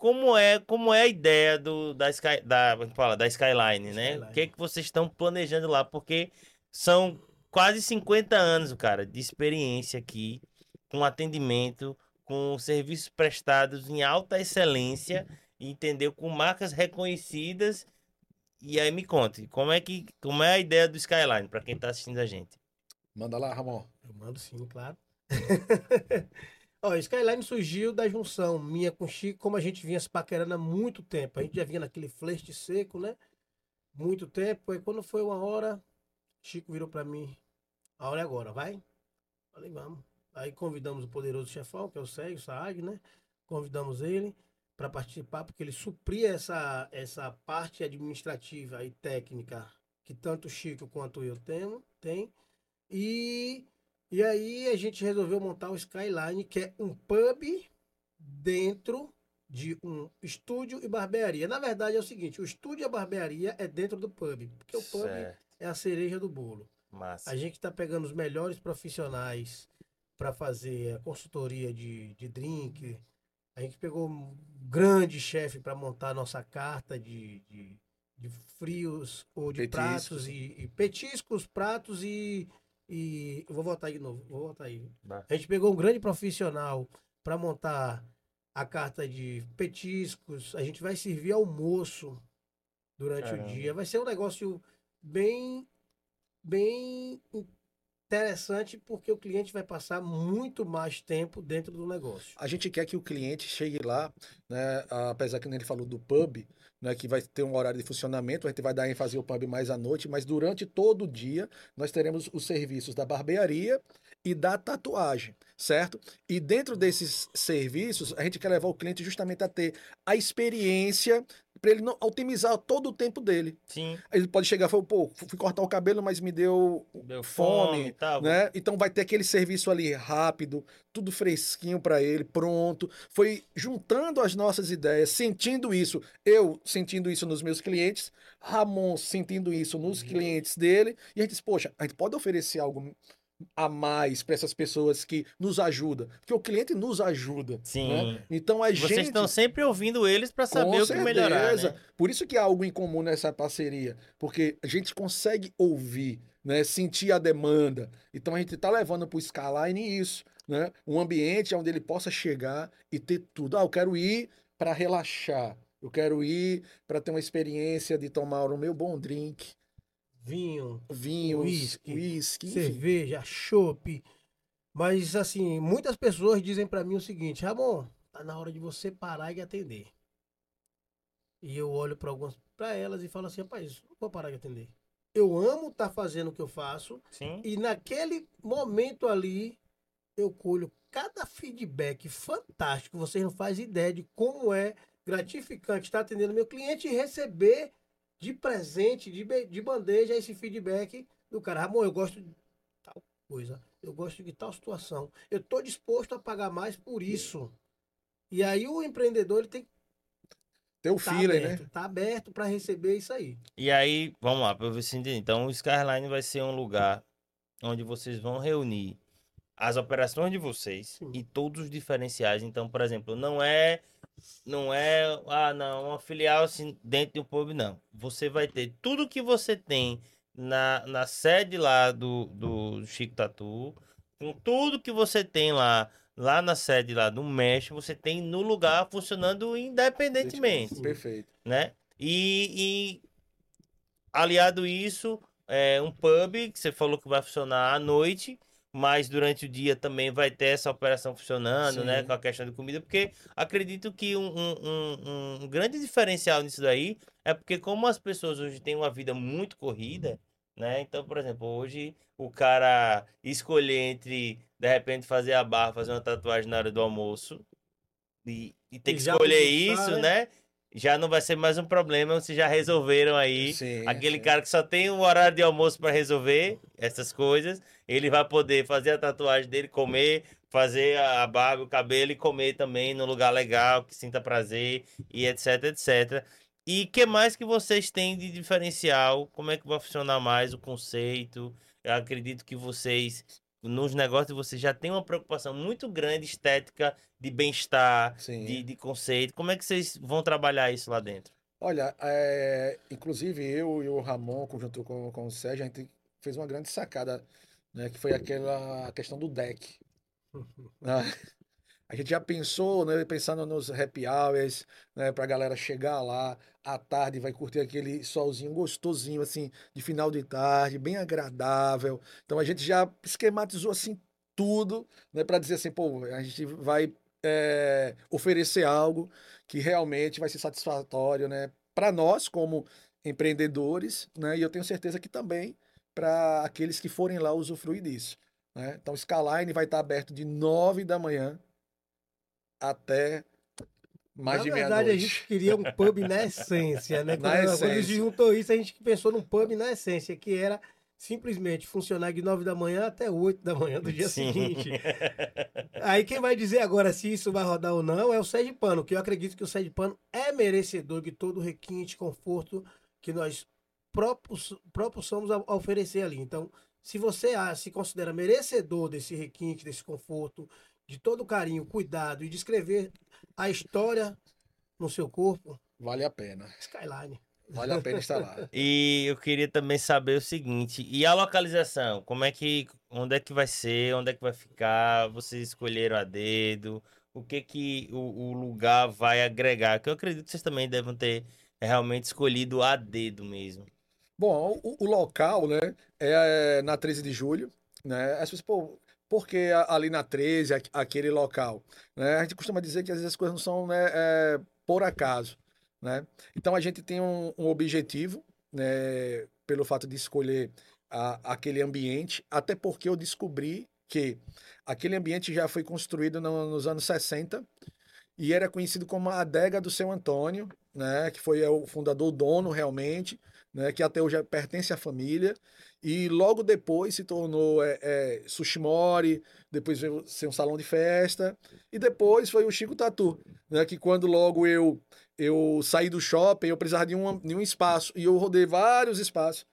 como é, como é a ideia do, da, Sky, da, é fala, da Skyline, né? Skyline. O que, é que vocês estão planejando lá? Porque são quase 50 anos, cara, de experiência aqui, com atendimento, com serviços prestados em alta excelência, entendeu? Com marcas reconhecidas. E aí me conte, como é que como é a ideia do Skyline para quem tá assistindo a gente? Manda lá, Ramon. Eu mando sim, claro. Ó, Skyline surgiu da junção minha com Chico, como a gente vinha se paquerando há muito tempo. A gente já vinha naquele flerte seco, né? Muito tempo. Aí quando foi uma hora, Chico virou pra mim. A hora é agora, vai? Falei, vamos. Aí convidamos o poderoso chefão, que é o Sérgio Saad, né? Convidamos ele para participar, porque ele supria essa, essa parte administrativa e técnica que tanto o Chico quanto eu temo, tem. E, e aí a gente resolveu montar o Skyline, que é um pub dentro de um estúdio e barbearia. Na verdade é o seguinte, o estúdio e a barbearia é dentro do pub, porque o pub Certo, é a cereja do bolo. massa. A gente está pegando os melhores profissionais para fazer a consultoria de, de drink, A gente pegou um grande chefe para montar a nossa carta de, de, de frios ou de Petiscos. pratos e, e petiscos, pratos e, e. Eu vou voltar aí de novo, vou voltar aí. Vai. A gente pegou um grande profissional para montar a carta de petiscos. A gente vai servir almoço durante Caramba. o dia. Vai ser um negócio bem, bem interessante porque o cliente vai passar muito mais tempo dentro do negócio. A gente quer que o cliente chegue lá, né? Apesar que ele falou do pub, né? Que vai ter um horário de funcionamento, a gente vai dar ênfase ao pub mais à noite, mas durante todo o dia nós teremos os serviços da barbearia e da tatuagem, certo? E dentro desses serviços, a gente quer levar o cliente justamente a ter a experiência para ele não otimizar todo o tempo dele. Sim. Ele pode chegar e falar, pô, fui cortar o cabelo, mas me deu Deu Fome, fome tal. né? Então vai ter aquele serviço ali rápido, tudo fresquinho para ele, pronto. Foi juntando as nossas ideias, sentindo isso, eu sentindo isso nos meus clientes, Ramon sentindo isso nos clientes dele, e a gente disse, poxa, a gente pode oferecer algo a mais para essas pessoas que nos ajudam, porque o cliente nos ajuda. Sim. né? Então a Vocês gente estão sempre ouvindo eles para saber com o que melhorar, né? Por isso que há algo em comum nessa parceria, porque a gente consegue ouvir, né, sentir a demanda. Então a gente está levando para o Skyline isso, né, um ambiente onde ele possa chegar e ter tudo. Ah, eu quero ir para relaxar. Eu quero ir para ter uma experiência de tomar o meu bom drink, Vinho, whisky, enfim. cerveja, chopp. Mas, assim, muitas pessoas dizem pra mim o seguinte: Ramon, tá na hora de você parar e atender. E eu olho para algumas para elas e falo assim: rapaz, não vou parar de atender. Eu amo estar fazendo o que eu faço Sim. e naquele momento ali eu colho cada feedback fantástico. Vocês não fazem ideia de como é gratificante estar atendendo meu cliente e receber de presente, de, de bandeja, esse feedback do cara. Ramon, eu gosto de tal coisa, eu gosto de tal situação. Eu estou disposto a pagar mais por isso. E aí o empreendedor ele tem que Ter o estar feeling, aberto, né? tá aberto para receber isso aí. E aí, vamos lá, para se entendi. Então, o Skyline vai ser um lugar onde vocês vão reunir as operações de vocês Sim. e todos os diferenciais. Então, por exemplo, não é não é ah, não, uma filial assim dentro de um pub não. Você vai ter tudo que você tem na, na sede lá do, do Chico Tatu, com tudo que você tem lá lá na sede lá do México, você tem no lugar funcionando independentemente Perfeito. né? E, e aliado isso, é um pub que você falou que vai funcionar à noite, mas durante o dia também vai ter essa operação funcionando, né? Sim. Com a questão de comida, porque acredito que um, um, um- um grande diferencial nisso daí é porque como as pessoas hoje têm uma vida muito corrida, né? Então, por exemplo, hoje o cara escolher entre, de repente, fazer a barra, fazer uma tatuagem na hora do almoço e, e ter E que escolher almoçar, isso, né? né? Já não vai ser mais um problema, vocês já resolveram aí. Sim, Aquele sim. cara que só tem um horário de almoço para resolver essas coisas, ele vai poder fazer a tatuagem dele, comer, fazer a barba, o cabelo e comer também num lugar legal, que sinta prazer e etc, etc. E que mais que vocês têm de diferencial? Como é que vai funcionar mais o conceito? Eu acredito que vocês, nos negócios de vocês, já têm uma preocupação muito grande estética, de bem-estar, de, de conceito. Como é que vocês vão trabalhar isso lá dentro? Olha, é, inclusive eu e o Ramon, conjunto com, com o Sérgio, a gente fez uma grande sacada, né, que foi aquela questão do deck. A gente já pensou, né, pensando nos happy hours, né, pra galera chegar lá à tarde, vai curtir aquele solzinho gostosinho, assim, de final de tarde, bem agradável. Então a gente já esquematizou, assim, tudo, né, para dizer assim, pô, a gente vai é, oferecer algo que realmente vai ser satisfatório, né, para nós como empreendedores, né, e eu tenho certeza que também para aqueles que forem lá usufruir disso. Né? Então, Skyline vai estar aberto de 9 da manhã até mais Na de verdade, a meia-noite. gente queria um pub na essência, né? Na Quando, quando a gente essência. juntou isso, a gente pensou num pub na essência, que era simplesmente funcionar de 9 da manhã até 8 da manhã do dia Sim. seguinte. Aí quem vai dizer agora se isso vai rodar ou não é o Sede Pano, que eu acredito que o Sede Pano é merecedor de todo o requinte, conforto que nós próprios, próprios somos a, a oferecer ali. Então, se você ah, se considera merecedor desse requinte, desse conforto, de todo carinho, cuidado e descrever a história no seu corpo, Vale a pena. Skyline. Vale a pena estar lá. E eu queria também saber o seguinte, e a localização? Como é que, onde é que vai ser, onde é que vai ficar? Vocês escolheram a dedo? O que que o, o lugar vai agregar? Que eu acredito que vocês também devem ter realmente escolhido a dedo mesmo. Bom, o, o local, né, é na 13 de julho, né? As pessoas, pô, por que a- ali na 13, aqu- aquele local? Né? A gente costuma dizer que às vezes as coisas não são né, é, por acaso, né? Então a gente tem um, um objetivo, né, pelo fato de escolher a- aquele ambiente, até porque eu descobri que aquele ambiente já foi construído no- nos anos 60 e era conhecido como a adega do seu Antônio, né, que foi o fundador, o dono realmente, né, que até hoje pertence à família, e logo depois se tornou é, é, Sushimori, depois veio ser um salão de festa, e depois foi o Chico Tatu, né, que quando logo eu eu saí do shopping, eu precisava de um, de um espaço, e eu rodei vários espaços,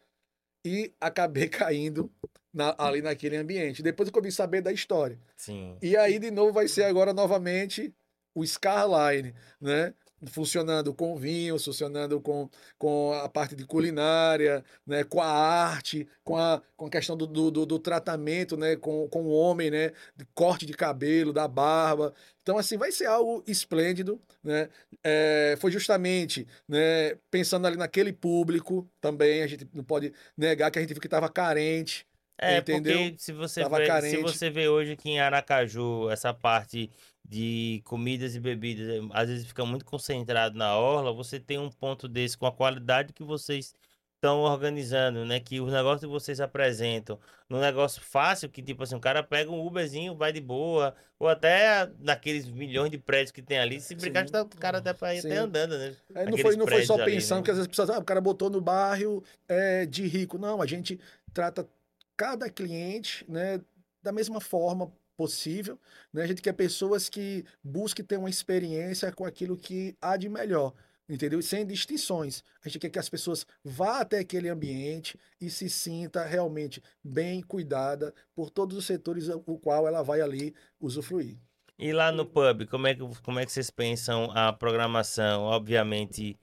e acabei caindo na- ali naquele ambiente. Depois que eu vim saber da história. Sim. E aí, de novo, vai ser agora novamente o Scarline, né? Funcionando com vinho, funcionando com, com a parte de culinária, né? com a arte, com a, com a questão do, do, do- tratamento né? com, com o homem, né? De corte de cabelo, da barba. Então, assim, vai ser algo esplêndido. Né? É, foi justamente né? pensando ali naquele público também, a gente não pode negar que a gente viu que estava carente. É, Entendeu? porque se você, Tava vê, se carente. você vê hoje aqui em Aracaju essa parte de comidas e bebidas, eh, às vezes fica muito concentrado na orla, você tem um ponto desse com a qualidade que vocês estão organizando, né? Que os negócios que vocês apresentam, num negócio fácil, que tipo assim, o cara pega um Uberzinho, vai de boa, ou até naqueles milhões de prédios que tem ali, se brincar, tá- o cara até pra ir até andando, né? É, não foi, não foi só ali, pensando né? que às vezes pessoas, ah, o cara botou no bairro é, de rico. Não, a gente trata cada cliente né, da mesma forma possível. Né? A gente quer pessoas que busquem ter uma experiência com aquilo que há de melhor. Entendeu? Sem distinções. A gente quer que as pessoas vá até aquele ambiente e se sinta realmente bem cuidada por todos os setores o qual ela vai ali usufruir. E lá no pub, como é que, como é que vocês pensam a programação? Obviamente,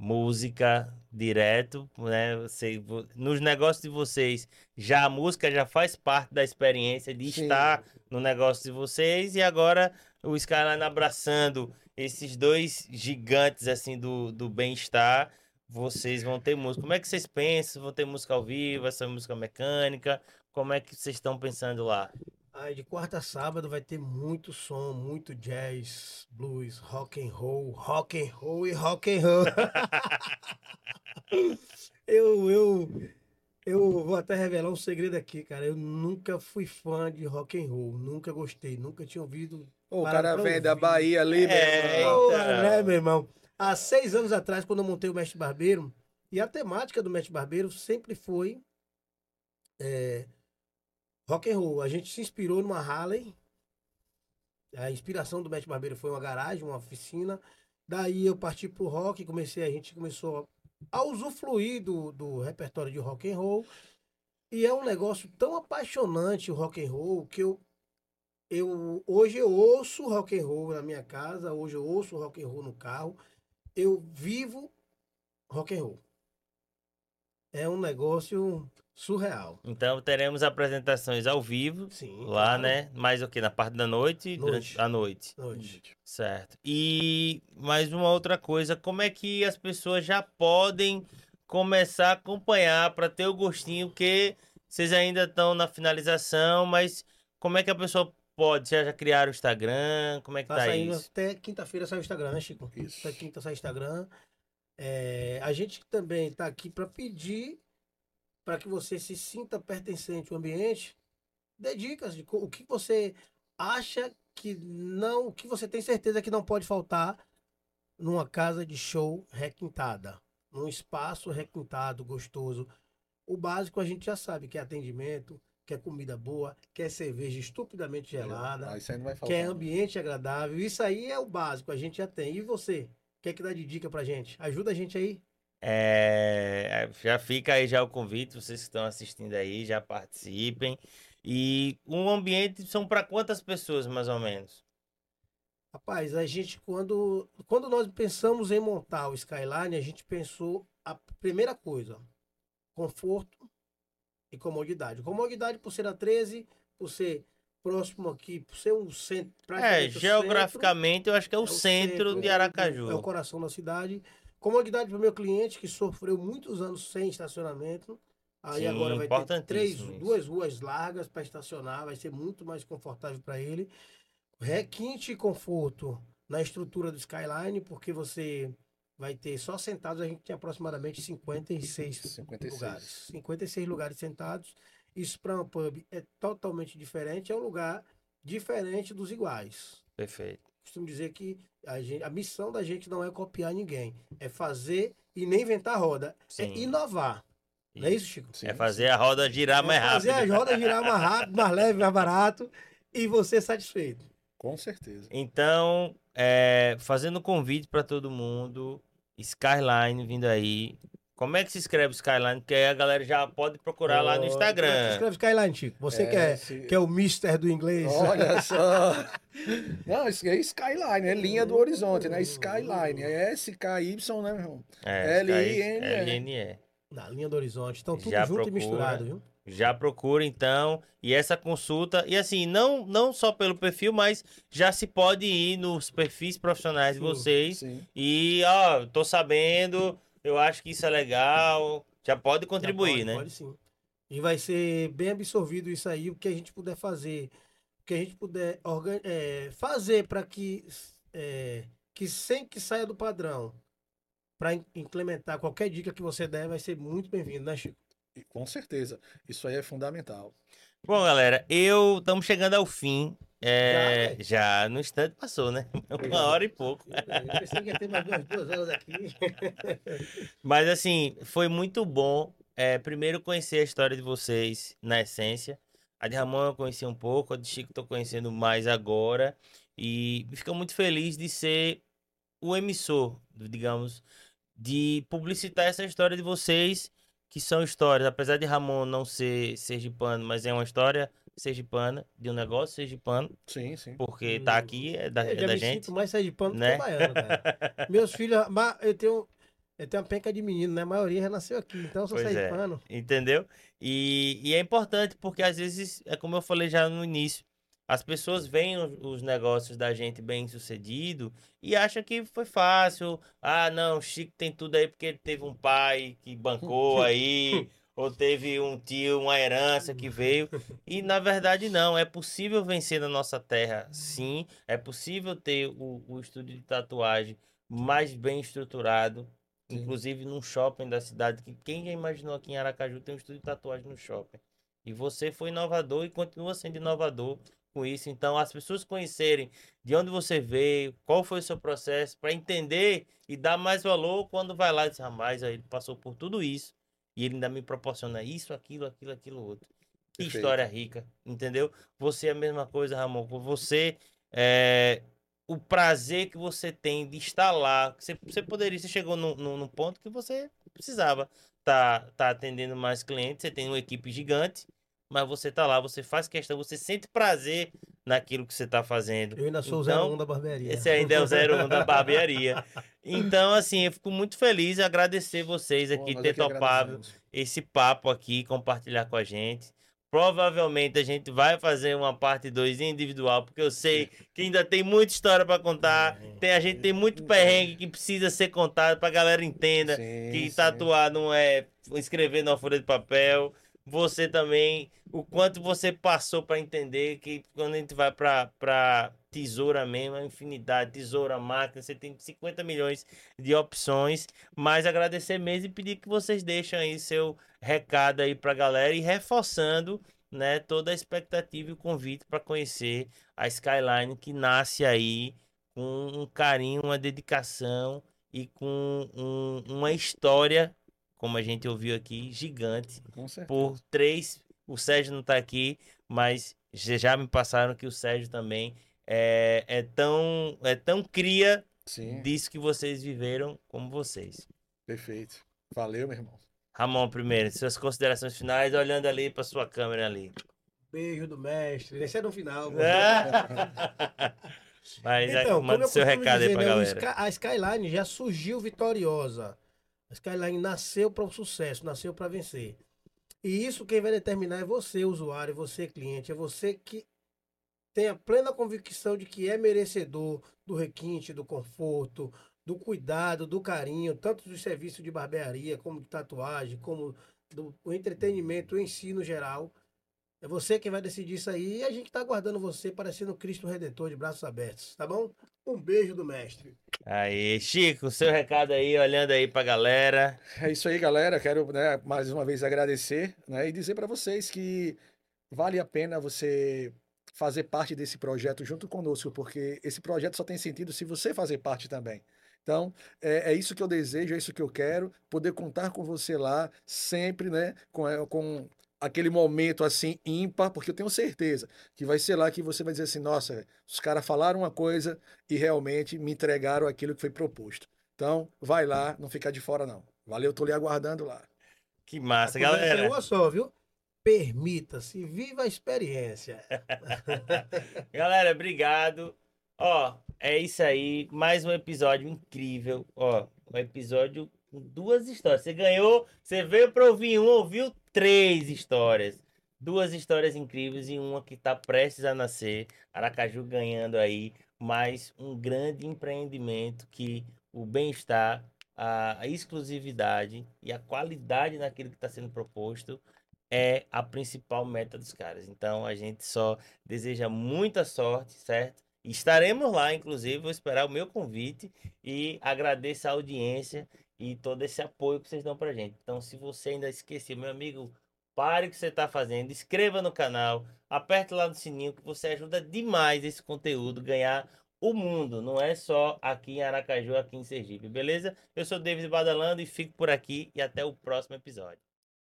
música direto, né? Você, vo- nos negócios de vocês, já a música já faz parte da experiência de Sim. estar no negócio de vocês e agora o Skyline abraçando esses dois gigantes assim do, do bem-estar, vocês vão ter música. Como é que vocês pensam? Vão ter música ao vivo, essa música mecânica? Como é que vocês estão pensando lá? Aí de quarta a sábado vai ter muito som, muito jazz, blues, rock and roll, rock and roll e rock and roll. eu, eu, eu vou até revelar um segredo aqui, cara. Eu nunca fui fã de rock and roll, nunca gostei, nunca tinha ouvido. O cara vem da. Bahia ali, meu É, irmão. Porra, então. né, meu irmão? Há seis anos atrás, quando eu montei o Mestre Barbeiro, e a temática do Mestre Barbeiro sempre foi é, rock and roll. A gente se inspirou numa Harley. A inspiração do Mestre Barbeiro foi uma garagem, uma oficina. Daí eu parti pro rock, comecei, a gente começou a usufruir do, do repertório de rock and roll. E é um negócio tão apaixonante o rock and roll que eu eu hoje eu ouço rock and roll na minha casa, hoje eu ouço rock and roll no carro. Eu vivo rock and roll. É um negócio surreal. Então teremos apresentações ao vivo Sim. lá, claro. né? Mais o que? Na parte da noite, Noite. durante a noite. Noite. Certo. E mais uma outra coisa, como é que as pessoas já podem começar a acompanhar para ter o gostinho que vocês ainda estão na finalização, mas como é que a pessoa pode? Vocês já criaram o Instagram? Como é que Tá tá, saindo isso? até quinta-feira sai o Instagram, né, Chico? Isso. Até quinta sai o Instagram. É, a gente também está aqui para pedir para que você se sinta pertencente ao ambiente. Dê dicas de o que você acha que não, o que você tem certeza que não pode faltar numa casa de show requintada, num espaço requintado, gostoso. O básico a gente já sabe que é atendimento, que é comida boa, que é cerveja estupidamente gelada Ah, isso aí não vai que é ambiente agradável. Isso aí é o básico, a gente já tem. E você? Quer que dá de dica pra gente? Ajuda a gente aí. É, já fica aí já o convite, vocês que estão assistindo aí, já participem. E um ambiente são para quantas pessoas, mais ou menos? Rapaz, a gente, quando, quando nós pensamos em montar o Skyline, a gente pensou a primeira coisa, conforto e comodidade. Comodidade por ser a 13, por ser próximo aqui, por ser um centro. É, praticamente o geograficamente eu acho que é o, é o centro, centro, de é- Aracaju. É o coração da cidade. Comodidade para o meu cliente, que sofreu muitos anos sem estacionamento. Aí Sim, agora vai ter três, isso. duas ruas largas para estacionar, vai ser muito mais confortável para ele. Requinte e conforto na estrutura do Skyline, porque você vai ter só sentados, a gente tem aproximadamente 56 56. lugares. 56 lugares sentados. Isso para um pub é totalmente diferente, é um lugar diferente dos iguais Perfeito. Costumo dizer que a, gente- a missão da gente não é copiar ninguém, é fazer e nem inventar roda, Sim. é inovar. Não é isso, Chico? Sim, É fazer a roda girar mais é fazer rápido. as rodas girar mais rápido, mais leve, mais barato e você satisfeito. Com certeza. Então, é, fazendo convite para todo mundo, Skyline vindo aí. Como é que se escreve Skyline? Porque aí a galera já pode procurar lá no Ó, Instagram. Escreve Skyline, Chico. Você É, que, é, se- que é o mister do inglês. Olha só. Não, isso é Skyline, é linha do horizonte, né? Skyline. É S-K-Y, né, meu irmão? É, L-I-N-E. L-I-N-E. Na linha do horizonte. Estão tudo Já junto procura. e misturado, viu? Já procura então, e essa consulta, e assim, não, não só pelo perfil, mas já se pode ir nos perfis profissionais de vocês Sim. e, ó, tô sabendo, eu acho que isso é legal, já pode Já contribuir, pode, né? Pode sim. E vai ser bem absorvido isso aí, o que a gente puder fazer, o que a gente puder organ... é, fazer para que, é, que sem que saia do padrão, para implementar qualquer dica que você der, vai ser muito bem-vindo, né, Chico? E com certeza. Isso aí é fundamental. Bom, galera, eu estamos chegando ao fim. É, Já, já, no instante passou, né? Uma hora e pouco. Eu pensei que ia ter mais duas, duas horas aqui. Mas assim, foi muito bom. é, primeiro conhecer a história de vocês na essência. A de Ramon eu conheci um pouco, a de Chico tô conhecendo mais agora. E fico muito feliz de ser o emissor, digamos, de publicitar essa história de vocês, que são histórias, apesar de Ramon não ser sergipano, mas é uma história sergipana, de um negócio sergipano, Sim, sim. porque tá aqui, é da, Eu é já da me gente. sinto mais sair de pano né? que baiano, cara. Meus filhos, ma- eu tenho, eu tenho uma penca de menino, né? A maioria já nasceu aqui, então eu sou Pois sair é. de pano. Entendeu? E, e é importante porque às vezes, é como eu falei já no início, as pessoas veem os, os negócios da gente bem sucedido e acham que foi fácil. Ah, não, o Chico tem tudo aí porque ele teve um pai que bancou aí, ou teve um tio, uma herança que veio. E na verdade não, é possível vencer na nossa terra, sim. É possível ter o, o estúdio de tatuagem mais bem estruturado, Sim. inclusive num shopping da cidade, que quem já imaginou aqui em Aracaju tem um estúdio de tatuagem no shopping. E você foi inovador e continua sendo inovador com isso. Então, as pessoas conhecerem de onde você veio, qual foi o seu processo, para entender e dar mais valor quando vai lá e diz, rapaz, aí ele passou por tudo isso e ele ainda me proporciona isso, aquilo, aquilo, aquilo outro. Que Perfeito. história rica, entendeu? Você é a mesma coisa, Ramon. Você é o prazer que você tem de estar lá. Você, você poderia, você chegou num, num, num ponto que você precisava tá, tá atendendo mais clientes, você tem uma equipe gigante, mas você tá lá, você faz questão, você sente prazer naquilo que você tá fazendo. Eu ainda sou Então, o 01 da barbearia. Esse ainda é o 01 da barbearia. Então, assim, eu fico muito feliz e agradecer vocês aqui nós ter é topado esse papo aqui, compartilhar com a gente. Provavelmente a gente vai fazer uma parte 2 individual, porque eu sei que ainda tem muita história para contar. Tem, a gente tem muito perrengue que precisa ser contado para a galera entenda Sim, que sim. tatuar não é escrever numa folha de papel. Você também, o quanto você passou para entender que quando a gente vai para tesoura mesmo, é infinidade, tesoura, máquina, você tem 50 milhões de opções. Mas agradecer mesmo e pedir que vocês deixem aí seu recado aí para a galera e reforçando né, toda a expectativa e o convite para conhecer a Skyline que nasce aí com um carinho, uma dedicação e com um- uma história, como a gente ouviu aqui, gigante Com certeza. por três. O Sérgio não tá aqui, mas já me passaram que o Sérgio também é, é tão é tão cria Sim, disso que vocês viveram como vocês. perfeito. Valeu, meu irmão. Ramon, primeiro, suas considerações finais, olhando ali para sua câmera ali. beijo do mestre. Esse é no final. É. Mas então, manda seu recado dizer, aí pra né, galera. A Skyline já surgiu vitoriosa. A Skyline nasceu para o sucesso, nasceu para vencer. E isso quem vai determinar é você, usuário, você, cliente. É você que tem a plena convicção de que é merecedor do requinte, do conforto, do cuidado, do carinho, tanto dos serviços de barbearia, como de tatuagem, como do entretenimento em si no geral. É você quem vai decidir isso aí e a gente está aguardando você parecendo Cristo Redentor de braços abertos, tá bom? Um beijo do mestre. Aí, Chico, seu recado aí, olhando aí pra galera. É isso aí, galera. Quero né, mais uma vez agradecer né, e dizer para vocês que vale a pena você fazer parte desse projeto junto conosco, porque esse projeto só tem sentido se você fazer parte também. Então, é, é, isso que eu desejo, é isso que eu quero, poder contar com você lá, sempre, né? Com, é, com aquele momento assim ímpar, porque eu tenho certeza que vai ser lá que você vai dizer assim, nossa, os caras falaram uma coisa e realmente me entregaram aquilo que foi proposto. Então, vai lá, não fica de fora não. Valeu, tô lhe aguardando lá. Que massa, a galera. Uma só, viu? Permita-se, viva a experiência. galera, obrigado. Ó, é isso aí, mais um episódio incrível. Ó, um episódio com duas histórias. Você ganhou, você veio para ouvir um, ouviu três histórias. Duas histórias incríveis e uma que está prestes a nascer. Aracaju ganhando aí mais um grande empreendimento que o bem-estar, a exclusividade e a qualidade naquilo que está sendo proposto é a principal meta dos caras. Então a gente só deseja muita sorte, certo? Estaremos lá, inclusive, vou esperar o meu convite e agradeço a audiência e todo esse apoio que vocês dão pra gente. Então, se você ainda esqueceu, meu amigo, pare o que você está fazendo, inscreva no canal, aperte lá no sininho que você ajuda demais esse conteúdo ganhar o mundo, não é só aqui em Aracaju, aqui em Sergipe, beleza? Eu sou David Badalando e fico por aqui e até o próximo episódio.